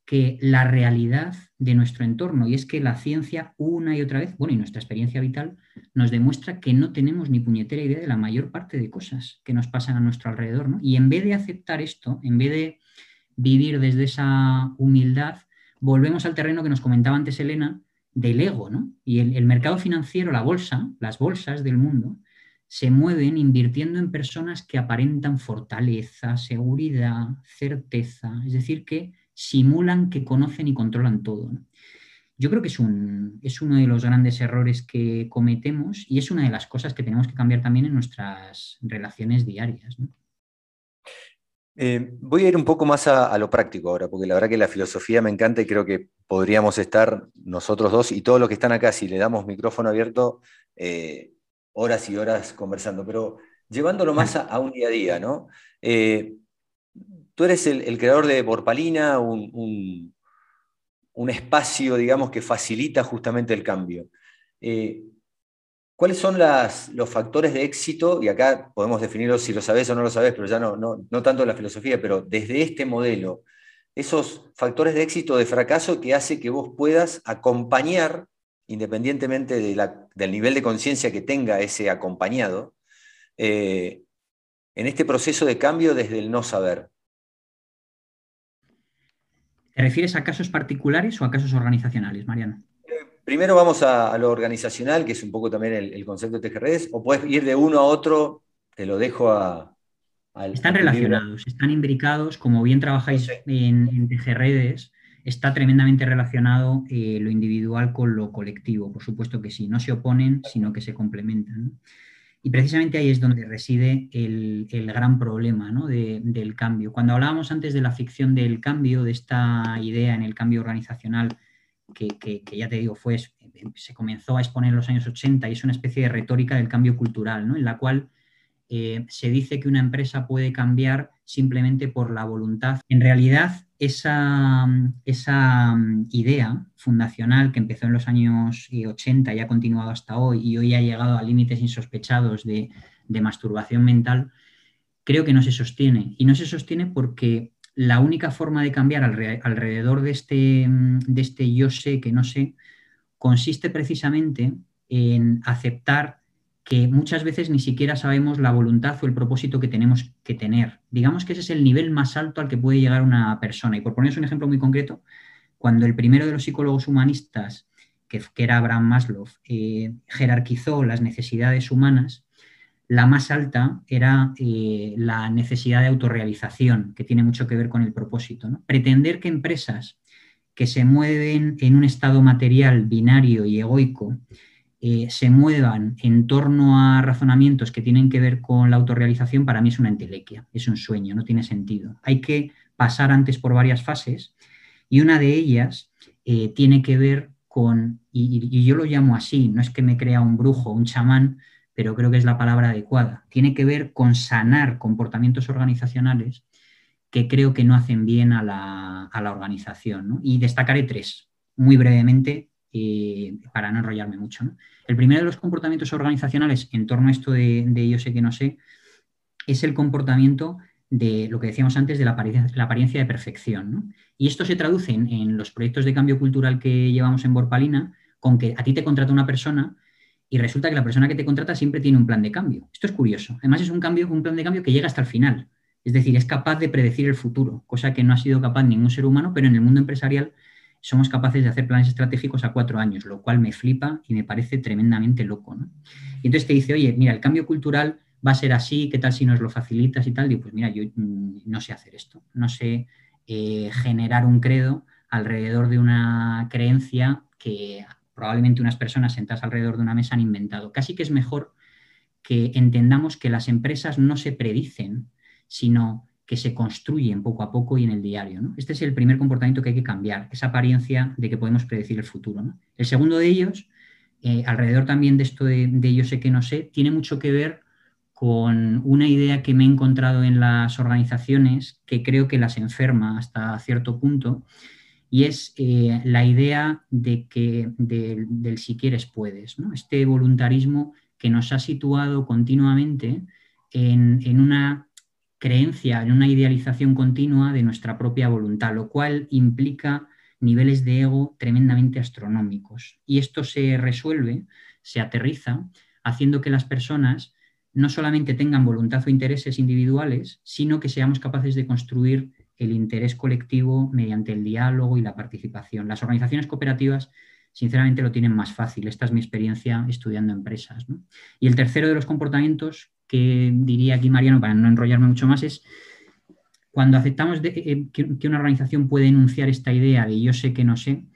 que la realidad de nuestro entorno. Y es que la ciencia una y otra vez, bueno, y nuestra experiencia vital, nos demuestra que no tenemos ni puñetera idea de la mayor parte de cosas que nos pasan a nuestro alrededor. Y en vez de aceptar esto, en vez de vivir desde esa humildad, volvemos al terreno que nos comentaba antes Elena, del ego, ¿no? Y el, mercado financiero, la bolsa, las bolsas del mundo, se mueven invirtiendo en personas que aparentan fortaleza, seguridad, certeza, es decir, que simulan que conocen y controlan todo. Yo creo que es, un, es uno de los grandes errores que cometemos y es una de las cosas que tenemos que cambiar también en nuestras relaciones diarias. Eh, voy a ir un poco más a, lo práctico ahora, porque la verdad que la filosofía me encanta y creo que podríamos estar nosotros dos y todos los que están acá, si le damos micrófono abierto, eh, horas y horas conversando, pero llevándolo más a, un día a día, ¿no? Eh, tú eres el, creador de Borpalina, un, un, espacio, digamos, que facilita justamente el cambio. ¿Cuáles son los factores de éxito? Y acá podemos definirlo si lo sabes o no lo sabes, pero ya no, no, no tanto la filosofía, pero desde este modelo, esos factores de éxito de fracaso que hace que vos puedas acompañar, independientemente del nivel de conciencia que tenga ese acompañado, eh, en este proceso de cambio desde el no saber. ¿Te refieres a casos particulares o a casos organizacionales, Mariano? Primero vamos a, lo organizacional, que es un poco también el, concepto de TGRedes, o puedes ir de uno a otro, te lo dejo a... están relacionados, están imbricados, como bien trabajáis en, en está tremendamente relacionado eh, lo individual con lo colectivo, por supuesto que sí, no se oponen, sino que se complementan. Y precisamente ahí es donde reside el, gran problema del cambio. Cuando hablábamos antes de la ficción del cambio, de esta idea en el cambio organizacional, que, ya te digo, fue, se comenzó a exponer en los años 80 y es una especie de retórica del cambio cultural, en la cual eh, se dice que una empresa puede cambiar simplemente por la voluntad. En realidad, esa, esa, mm, idea fundacional que empezó en los años 80 eh, y ha continuado hasta hoy y hoy ha llegado a límites insospechados de, masturbación mental, creo que no se sostiene. Y no se sostiene porque la única forma de cambiar alrededor de este, mm, de este yo sé que no sé consiste precisamente en aceptar que muchas veces ni siquiera sabemos la voluntad o el propósito que tenemos que tener. Digamos que ese es el nivel más alto al que puede llegar una persona. Y por poneros un ejemplo muy concreto, cuando el primero de los psicólogos humanistas, que, era Abraham Maslow, eh, jerarquizó las necesidades humanas, la más alta era eh, la necesidad de autorrealización, que tiene mucho que ver con el propósito. Pretender que empresas que se mueven en un estado material binario y egoico eh, se muevan en torno a razonamientos que tienen que ver con la autorrealización, para mí es una entelequia, es un sueño, no tiene sentido. Hay que pasar antes por varias fases y una de ellas eh, tiene que ver con, y, yo lo llamo así, no es que me crea un brujo, un chamán, pero creo que es la palabra adecuada, tiene que ver con sanar comportamientos organizacionales que creo que no hacen bien a la, organización. Y destacaré tres, muy brevemente, para no enrollarme mucho. El primero de los comportamientos organizacionales en torno a esto de, yo sé que no sé, es el comportamiento de lo que decíamos antes de la apariencia, de perfección. Y esto se traduce en, los proyectos de cambio cultural que llevamos en Borpalina, con que a ti te contrata una persona y resulta que la persona que te contrata siempre tiene un plan de cambio. Esto es curioso. Además es un, cambio, un plan de cambio que llega hasta el final. Es decir, es capaz de predecir el futuro, cosa que no ha sido capaz ningún ser humano, pero en el mundo empresarial somos capaces de hacer planes estratégicos a cuatro años, lo cual me flipa y me parece tremendamente loco. Y entonces te dice, oye, mira, el cambio cultural va a ser así, ¿qué tal si nos lo facilitas y tal? Digo, pues mira, yo mm, no sé hacer esto, no sé eh, generar un credo alrededor de una creencia que probablemente unas personas sentadas alrededor de una mesa han inventado. Casi que es mejor que entendamos que las empresas no se predicen, sino que se construyen poco a poco y en el diario. Este es el primer comportamiento que hay que cambiar, esa apariencia de que podemos predecir el futuro. El segundo de ellos, eh, alrededor también de esto de, yo sé que no sé, tiene mucho que ver con una idea que me he encontrado en las organizaciones que creo que las enferma hasta cierto punto, y es eh, la idea de que del si quieres puedes, este voluntarismo que nos ha situado continuamente en, en una creencia en una idealización continua de nuestra propia voluntad, lo cual implica niveles de ego tremendamente astronómicos. Y esto se resuelve, se aterriza, haciendo que las personas no solamente tengan voluntad o intereses individuales, sino que seamos capaces de construir el interés colectivo mediante el diálogo y la participación. Las organizaciones cooperativas, sinceramente, lo tienen más fácil. Esta es mi experiencia estudiando empresas. Y el tercero de los comportamientos que diría aquí Mariano, para no enrollarme mucho más, es cuando aceptamos eh, que, una organización puede enunciar esta idea de yo sé que no sé,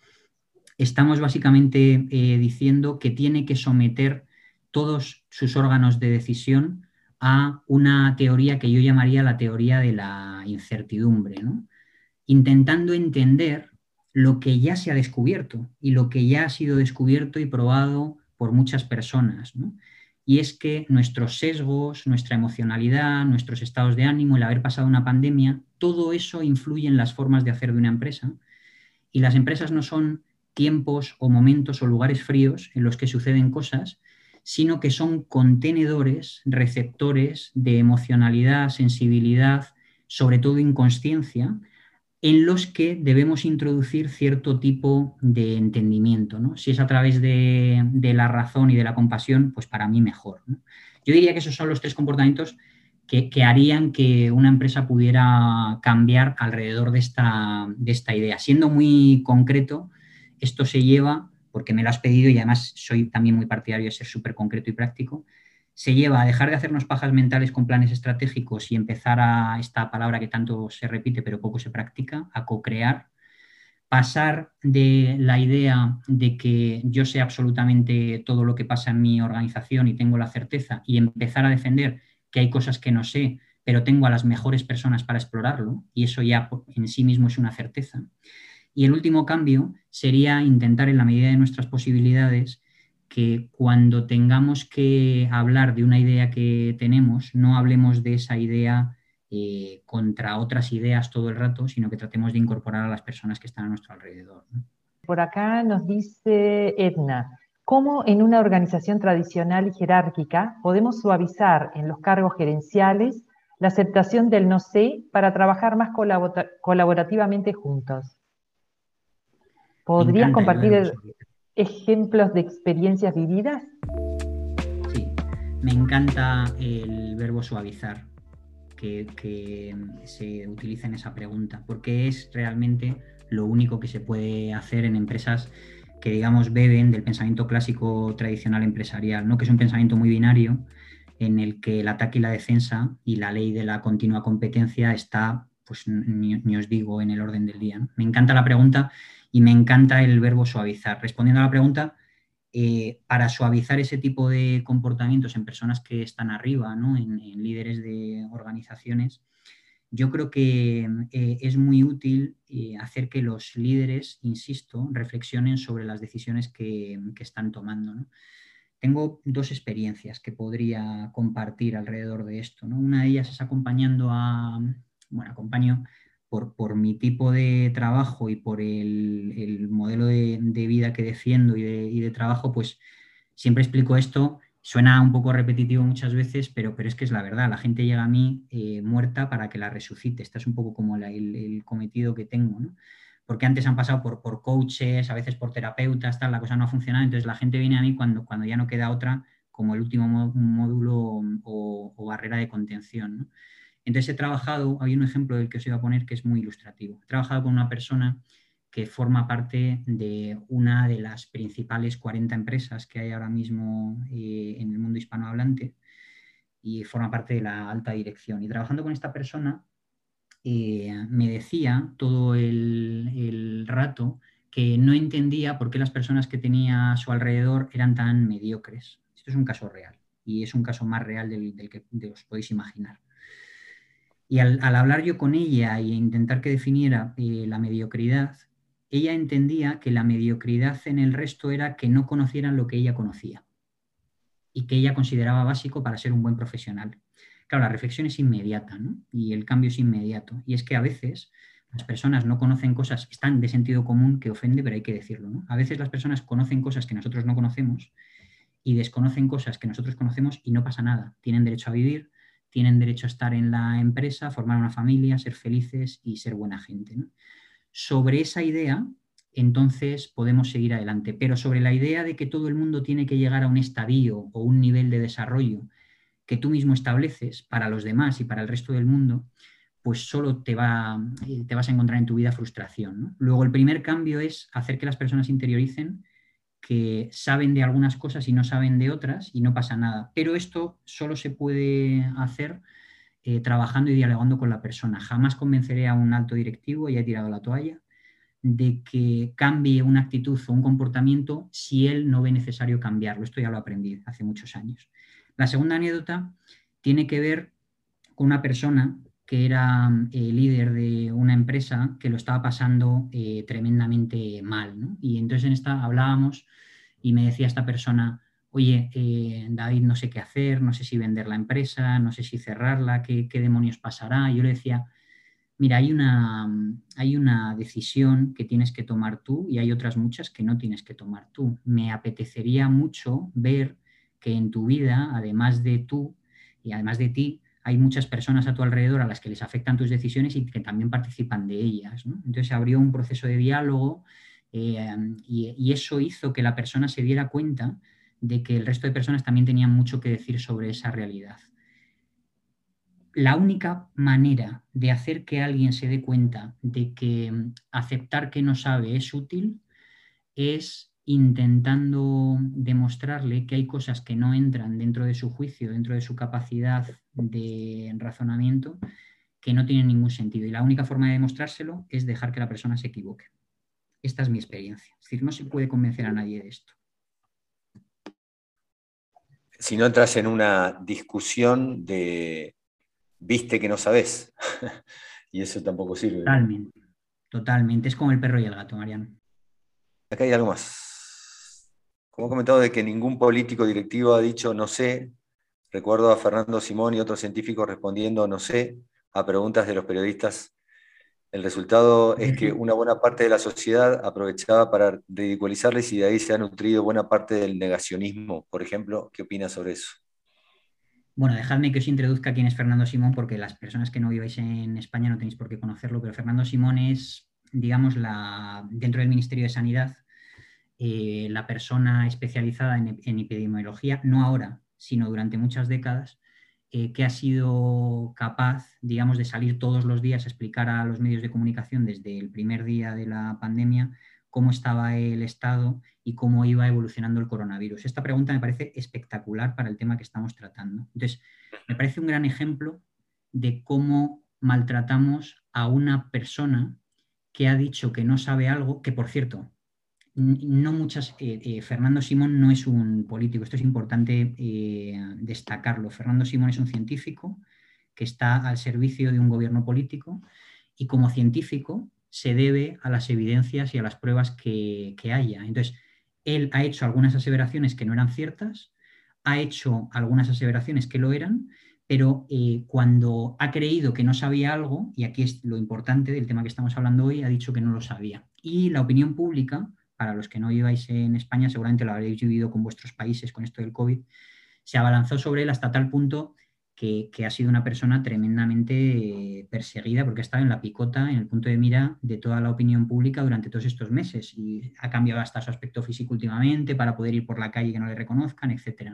estamos básicamente eh, diciendo que tiene que someter todos sus órganos de decisión a una teoría que yo llamaría la teoría de la incertidumbre, intentando entender lo que ya se ha descubierto y lo que ya ha sido descubierto y probado por muchas personas. Y es que nuestros sesgos, nuestra emocionalidad, nuestros estados de ánimo, el haber pasado una pandemia, todo eso influye en las formas de hacer de una empresa. Y las empresas no son tiempos o momentos o lugares fríos en los que suceden cosas, sino que son contenedores, receptores de emocionalidad, sensibilidad, sobre todo inconsciencia, en los que debemos introducir cierto tipo de entendimiento. ¿no? Si es a través de, la razón y de la compasión, pues para mí mejor. Yo diría que esos son los tres comportamientos que, harían que una empresa pudiera cambiar alrededor de esta, de esta idea. Siendo muy concreto, esto se lleva, porque me lo has pedido y además soy también muy partidario de ser súper concreto y práctico, se lleva a dejar de hacernos pajas mentales con planes estratégicos y empezar a esta palabra que tanto se repite pero poco se practica, a co-crear, pasar de la idea de que yo sé absolutamente todo lo que pasa en mi organización y tengo la certeza y empezar a defender que hay cosas que no sé, pero tengo a las mejores personas para explorarlo y eso ya en sí mismo es una certeza. Y el último cambio sería intentar en la medida de nuestras posibilidades que cuando tengamos que hablar de una idea que tenemos, no hablemos de esa idea eh, contra otras ideas todo el rato, sino que tratemos de incorporar a las personas que están a nuestro alrededor. Por acá nos dice Edna, ¿cómo en una organización tradicional y jerárquica podemos suavizar en los cargos gerenciales la aceptación del no sé para trabajar más colaborativamente juntos? ¿Podrías compartir ejemplos de experiencias vividas? Sí, me encanta el verbo suavizar que, se utiliza en esa pregunta, porque es realmente lo único que se puede hacer en empresas que, digamos, beben del pensamiento clásico tradicional empresarial, ¿no? que es un pensamiento muy binario en el que el ataque y la defensa y la ley de la continua competencia está, pues ni, os digo, en el orden del día. Me encanta la pregunta y me encanta el verbo suavizar. Respondiendo a la pregunta, eh, para suavizar ese tipo de comportamientos en personas que están arriba, en, líderes de organizaciones, yo creo que eh, es muy útil eh, hacer que los líderes, insisto, reflexionen sobre las decisiones que, están tomando. Tengo dos experiencias que podría compartir alrededor de esto. Una de ellas es acompañando a, bueno, acompaño por, mi tipo de trabajo y por el, modelo de, vida que defiendo y de, trabajo, pues siempre explico esto. Suena un poco repetitivo muchas veces, pero, pero es que es la verdad. La gente llega a mí eh, muerta para que la resucite. Este es un poco como el, cometido que tengo, Porque antes han pasado por, por coaches, a veces por terapeutas, tal, la cosa no ha funcionado. Entonces la gente viene a mí cuando, cuando ya no queda otra como el último módulo o, barrera de contención. Entonces he trabajado, hay un ejemplo del que os iba a poner que es muy ilustrativo. He trabajado con una persona que forma parte de una de las principales 40 empresas que hay ahora mismo eh, en el mundo hispanohablante y forma parte de la alta dirección. Y trabajando con esta persona, eh, me decía todo el, rato que no entendía por qué las personas que tenía a su alrededor eran tan mediocres. Esto es un caso real y es un caso más real del que os podéis imaginar. Y al, hablar yo con ella e intentar que definiera eh, la mediocridad, ella entendía que la mediocridad en el resto era que no conocieran lo que ella conocía y que ella consideraba básico para ser un buen profesional. Claro, la reflexión es inmediata y el cambio es inmediato. Y es que a veces las personas no conocen cosas, están de sentido común que ofende, pero hay que decirlo. A veces las personas conocen cosas que nosotros no conocemos y desconocen cosas que nosotros conocemos y no pasa nada. Tienen derecho a vivir, tienen derecho a estar en la empresa, formar una familia, ser felices y ser buena gente. Sobre esa idea, entonces podemos seguir adelante. Pero sobre la idea de que todo el mundo tiene que llegar a un estadio o un nivel de desarrollo que tú mismo estableces para los demás y para el resto del mundo, pues solo te, va, eh, te vas a encontrar en tu vida frustración. Luego, el primer cambio es hacer que las personas interioricen que saben de algunas cosas y no saben de otras y no pasa nada. Pero esto solo se puede hacer eh, trabajando y dialogando con la persona. Jamás convenceré a un alto directivo, y he tirado la toalla, de que cambie una actitud o un comportamiento si él no ve necesario cambiarlo. Esto ya lo aprendí hace muchos años. La segunda anécdota tiene que ver con una persona que era eh, líder de una empresa que lo estaba pasando eh, tremendamente mal. Y entonces en esta hablábamos y me decía esta persona, oye, eh, David, no sé qué hacer, no sé si vender la empresa, no sé si cerrarla, qué, demonios pasará. Y yo le decía, mira, hay una, hay una decisión que tienes que tomar tú y hay otras muchas que no tienes que tomar tú. Me apetecería mucho ver que en tu vida, además de tú y además de ti, hay muchas personas a tu alrededor a las que les afectan tus decisiones y que también participan de ellas. Entonces se abrió un proceso de diálogo eh, y, eso hizo que la persona se diera cuenta de que el resto de personas también tenían mucho que decir sobre esa realidad. la única manera de hacer que alguien se dé cuenta de que mm, aceptar que no sabe es útil es intentando demostrarle que hay cosas que no entran dentro de su juicio, dentro de su capacidad de razonamiento, que no tienen ningún sentido. Y la única forma de demostrárselo es dejar que la persona se equivoque. Esta es mi experiencia. Es decir, no se puede convencer a nadie de esto. Si no entras en una discusión de viste que no sabes. y eso tampoco sirve. Totalmente, totalmente. Es como el perro y el gato, Mariano. Acá hay algo más. Como he comentado de que ningún político directivo ha dicho no sé, recuerdo a Fernando Simón y otros científicos respondiendo no sé a preguntas de los periodistas. El resultado es que una buena parte de la sociedad aprovechaba para ridiculizarles y de ahí se ha nutrido buena parte del negacionismo. Por ejemplo, ¿qué opinas sobre eso? Bueno, dejadme que os introduzca quién es Fernando Simón, porque las personas que no viváis en España no tenéis por qué conocerlo, pero Fernando Simón es, digamos, la, dentro del Ministerio de Sanidad, eh, la persona especializada en, epidemiología, no ahora, sino durante muchas décadas, eh, que ha sido capaz, digamos, de salir todos los días a explicar a los medios de comunicación desde el primer día de la pandemia cómo estaba el estado y cómo iba evolucionando el coronavirus. Esta pregunta me parece espectacular para el tema que estamos tratando. Entonces, me parece un gran ejemplo de cómo maltratamos a una persona que ha dicho que no sabe algo, que por cierto, no muchas, eh, eh, Fernando Simón no es un político, esto es importante eh, destacarlo. Fernando Simón es un científico que está al servicio de un gobierno político y como científico se debe a las evidencias y a las pruebas que, haya. Entonces, él ha hecho algunas aseveraciones que no eran ciertas, ha hecho algunas aseveraciones que lo eran, pero cuando ha creído que no sabía algo, y aquí es lo importante del tema que estamos hablando hoy, ha dicho que no lo sabía. Y la opinión pública, para los que no viváis en España, seguramente lo habréis vivido con vuestros países con esto del COVID, se abalanzó sobre él hasta tal punto que, ha sido una persona tremendamente eh, perseguida porque ha estado en la picota, en el punto de mira de toda la opinión pública durante todos estos meses y ha cambiado hasta su aspecto físico últimamente para poder ir por la calle que no le reconozcan, etc.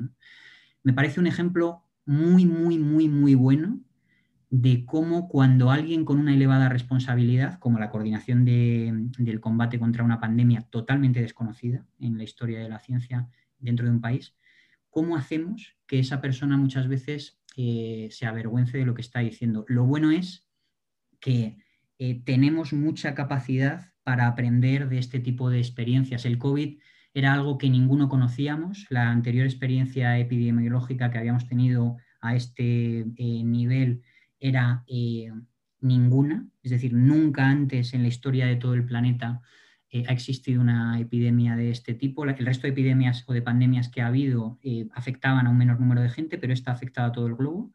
Me parece un ejemplo muy, muy, muy, muy bueno de cómo cuando alguien con una elevada responsabilidad, como la coordinación del combate contra una pandemia totalmente desconocida en la historia de la ciencia dentro de un país, cómo hacemos que esa persona muchas veces se avergüence de lo que está diciendo. Lo bueno es que eh, tenemos mucha capacidad para aprender de este tipo de experiencias. El COVID era algo que ninguno conocíamos. La anterior experiencia epidemiológica que habíamos tenido a este eh, nivel era eh, ninguna. Es decir, nunca antes en la historia de todo el planeta eh, ha existido una epidemia de este tipo. El resto de epidemias o de pandemias que ha habido eh, afectaban a un menor número de gente, pero esta ha afectado a todo el globo.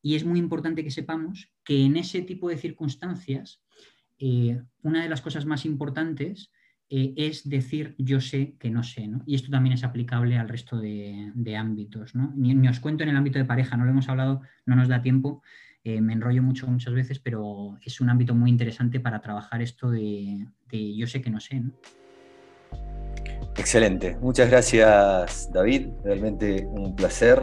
Y es muy importante que sepamos que en ese tipo de circunstancias, una de las cosas más importantes es decir yo sé que no sé. Y esto también es aplicable al resto de, ámbitos. ni, os cuento en el ámbito de pareja, no lo hemos hablado, no nos da tiempo, eh, me enrollo mucho muchas veces, pero es un ámbito muy interesante para trabajar esto de, yo sé que no sé. Excelente, muchas gracias David, realmente un placer.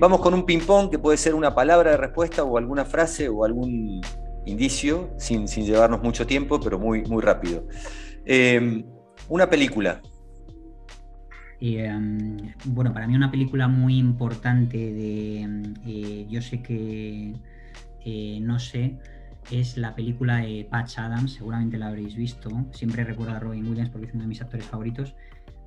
Vamos con un ping-pong que puede ser una palabra de respuesta o alguna frase o algún indicio, sin, llevarnos mucho tiempo, pero muy, muy rápido. Em, una película. Em, bueno, para mí una película muy importante de em, eh, Yo sé que eh, no sé, es la película de Patch Adams, seguramente la habréis visto. Siempre recuerdo a Robin Williams porque es uno de mis actores favoritos.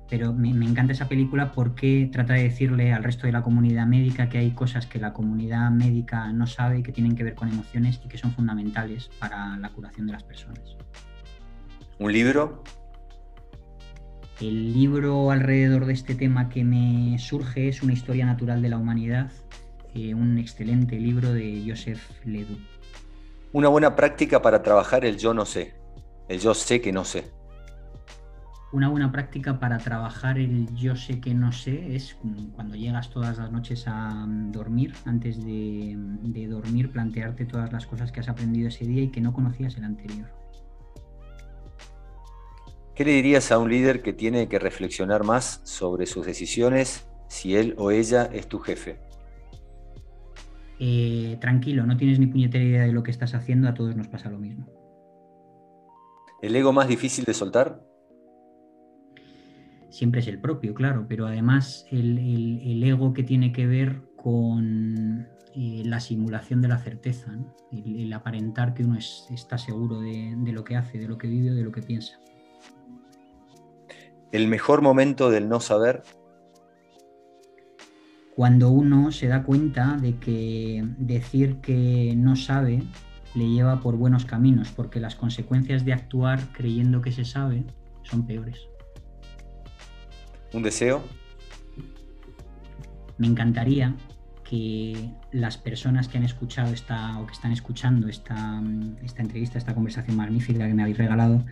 Pero me, encanta esa película porque trata de decirle al resto de la comunidad médica que hay cosas que la comunidad médica no sabe y que tienen que ver con emociones y que son fundamentales para la curación de las personas. ¿Un libro? El libro alrededor de este tema que me surge es Una historia natural de la humanidad eh, un excelente libro de Joseph Ledoux. Una buena práctica para trabajar el yo no sé, el yo sé que no sé. Una buena práctica para trabajar el yo sé que no sé es cuando llegas todas las noches a dormir, antes de, de dormir, plantearte todas las cosas que has aprendido ese día y que no conocías el anterior. ¿Qué le dirías a un líder que tiene que reflexionar más sobre sus decisiones si él o ella es tu jefe? Eh, tranquilo, no tienes ni puñetera idea de lo que estás haciendo, a todos nos pasa lo mismo. ¿El ego más difícil de soltar? Siempre es el propio, claro, pero además el, ego que tiene que ver con eh, la simulación de la certeza, el, aparentar que uno está seguro de, de lo que hace, de lo que vive o de lo que piensa. ¿El mejor momento del no saber? Cuando uno se da cuenta de que decir que no sabe le lleva por buenos caminos, porque las consecuencias de actuar creyendo que se sabe son peores. ¿Un deseo? Me encantaría que las personas que han escuchado esta o que están escuchando esta, esta entrevista, esta conversación magnífica que me habéis regalado,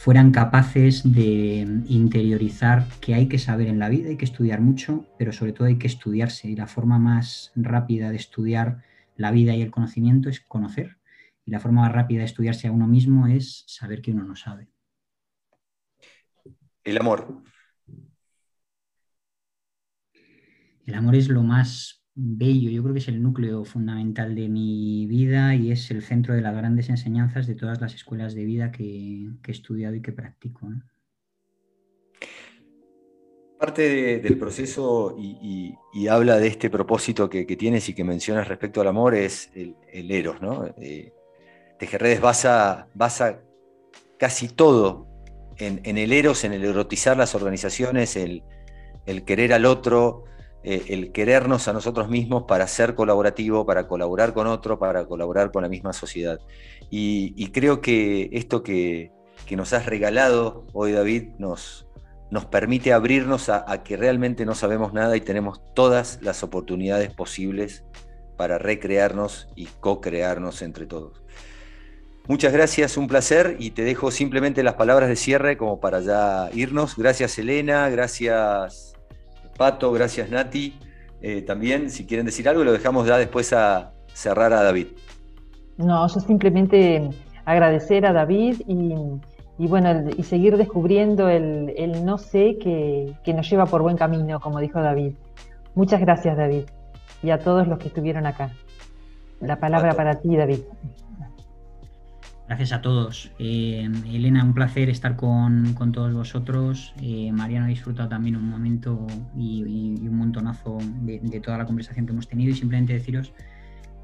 fueran capaces de interiorizar que hay que saber en la vida, hay que estudiar mucho, pero sobre todo hay que estudiarse. Y la forma más rápida de estudiar la vida y el conocimiento es conocer. Y la forma más rápida de estudiarse a uno mismo es saber que uno no sabe. El amor. El amor es lo más bello, yo creo que es el núcleo fundamental de mi vida y es el centro de las grandes enseñanzas de todas las escuelas de vida que, he estudiado y que practico. Parte del proceso y, habla de este propósito que, tienes y que mencionas respecto al amor es el, eros, ¿no? Eh, Tejerredes basa, basa casi todo en, el eros, en el erotizar las organizaciones, el, el querer al otro, eh, el querernos a nosotros mismos para ser colaborativo, para colaborar con otro, para colaborar con la misma sociedad. Y, creo que esto que, nos has regalado hoy, David, nos, nos permite abrirnos a, que realmente no sabemos nada y tenemos todas las oportunidades posibles para recrearnos y co-crearnos entre todos. Muchas gracias, un placer y te dejo simplemente las palabras de cierre como para ya irnos. Gracias Elena, gracias Pato, gracias Nati. Eh, también, si quieren decir algo, lo dejamos ya después a cerrar a David. No, yo simplemente agradecer a David y, bueno, y seguir descubriendo el, no sé que, que, nos lleva por buen camino, como dijo David. Muchas gracias, David, y a todos los que estuvieron acá. La palabra para ti, David. Gracias a todos. Eh, Elena, un placer estar con, todos vosotros. Eh, Mariano ha disfrutado también un momento y, un montonazo de, toda la conversación que hemos tenido y simplemente deciros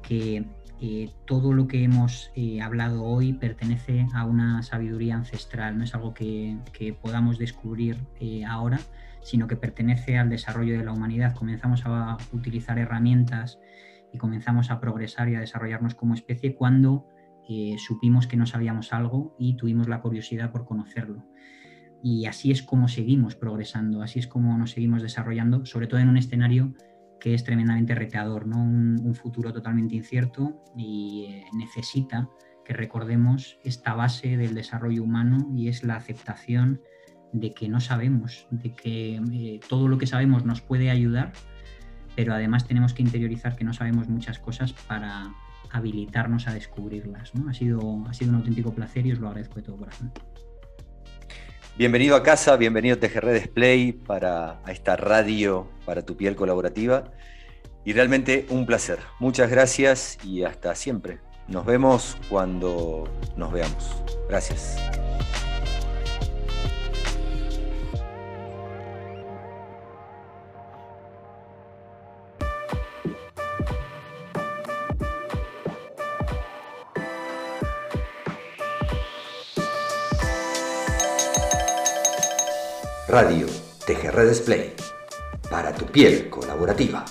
que eh, todo lo que hemos hablado hoy pertenece a una sabiduría ancestral, no es algo que, que podamos descubrir ahora, sino que pertenece al desarrollo de la humanidad. Comenzamos a utilizar herramientas y comenzamos a progresar y a desarrollarnos como especie cuando supimos que no sabíamos algo y tuvimos la curiosidad por conocerlo. Y así es como seguimos progresando, así es como nos seguimos desarrollando, sobre todo en un escenario que es tremendamente retador, ¿no? un, futuro totalmente incierto y eh, necesita que recordemos esta base del desarrollo humano y es la aceptación de que no sabemos, de que eh, todo lo que sabemos nos puede ayudar, pero además tenemos que interiorizar que no sabemos muchas cosas para, habilitarnos a descubrirlas. ¿no? Ha, sido, ha sido un auténtico placer y os lo agradezco de todo corazón. Bienvenido a casa, bienvenido a TGR Display para a esta radio para tu piel colaborativa. Y realmente un placer. Muchas gracias y hasta siempre. Nos vemos cuando nos veamos. Gracias. Radio TGR Display para tu piel colaborativa.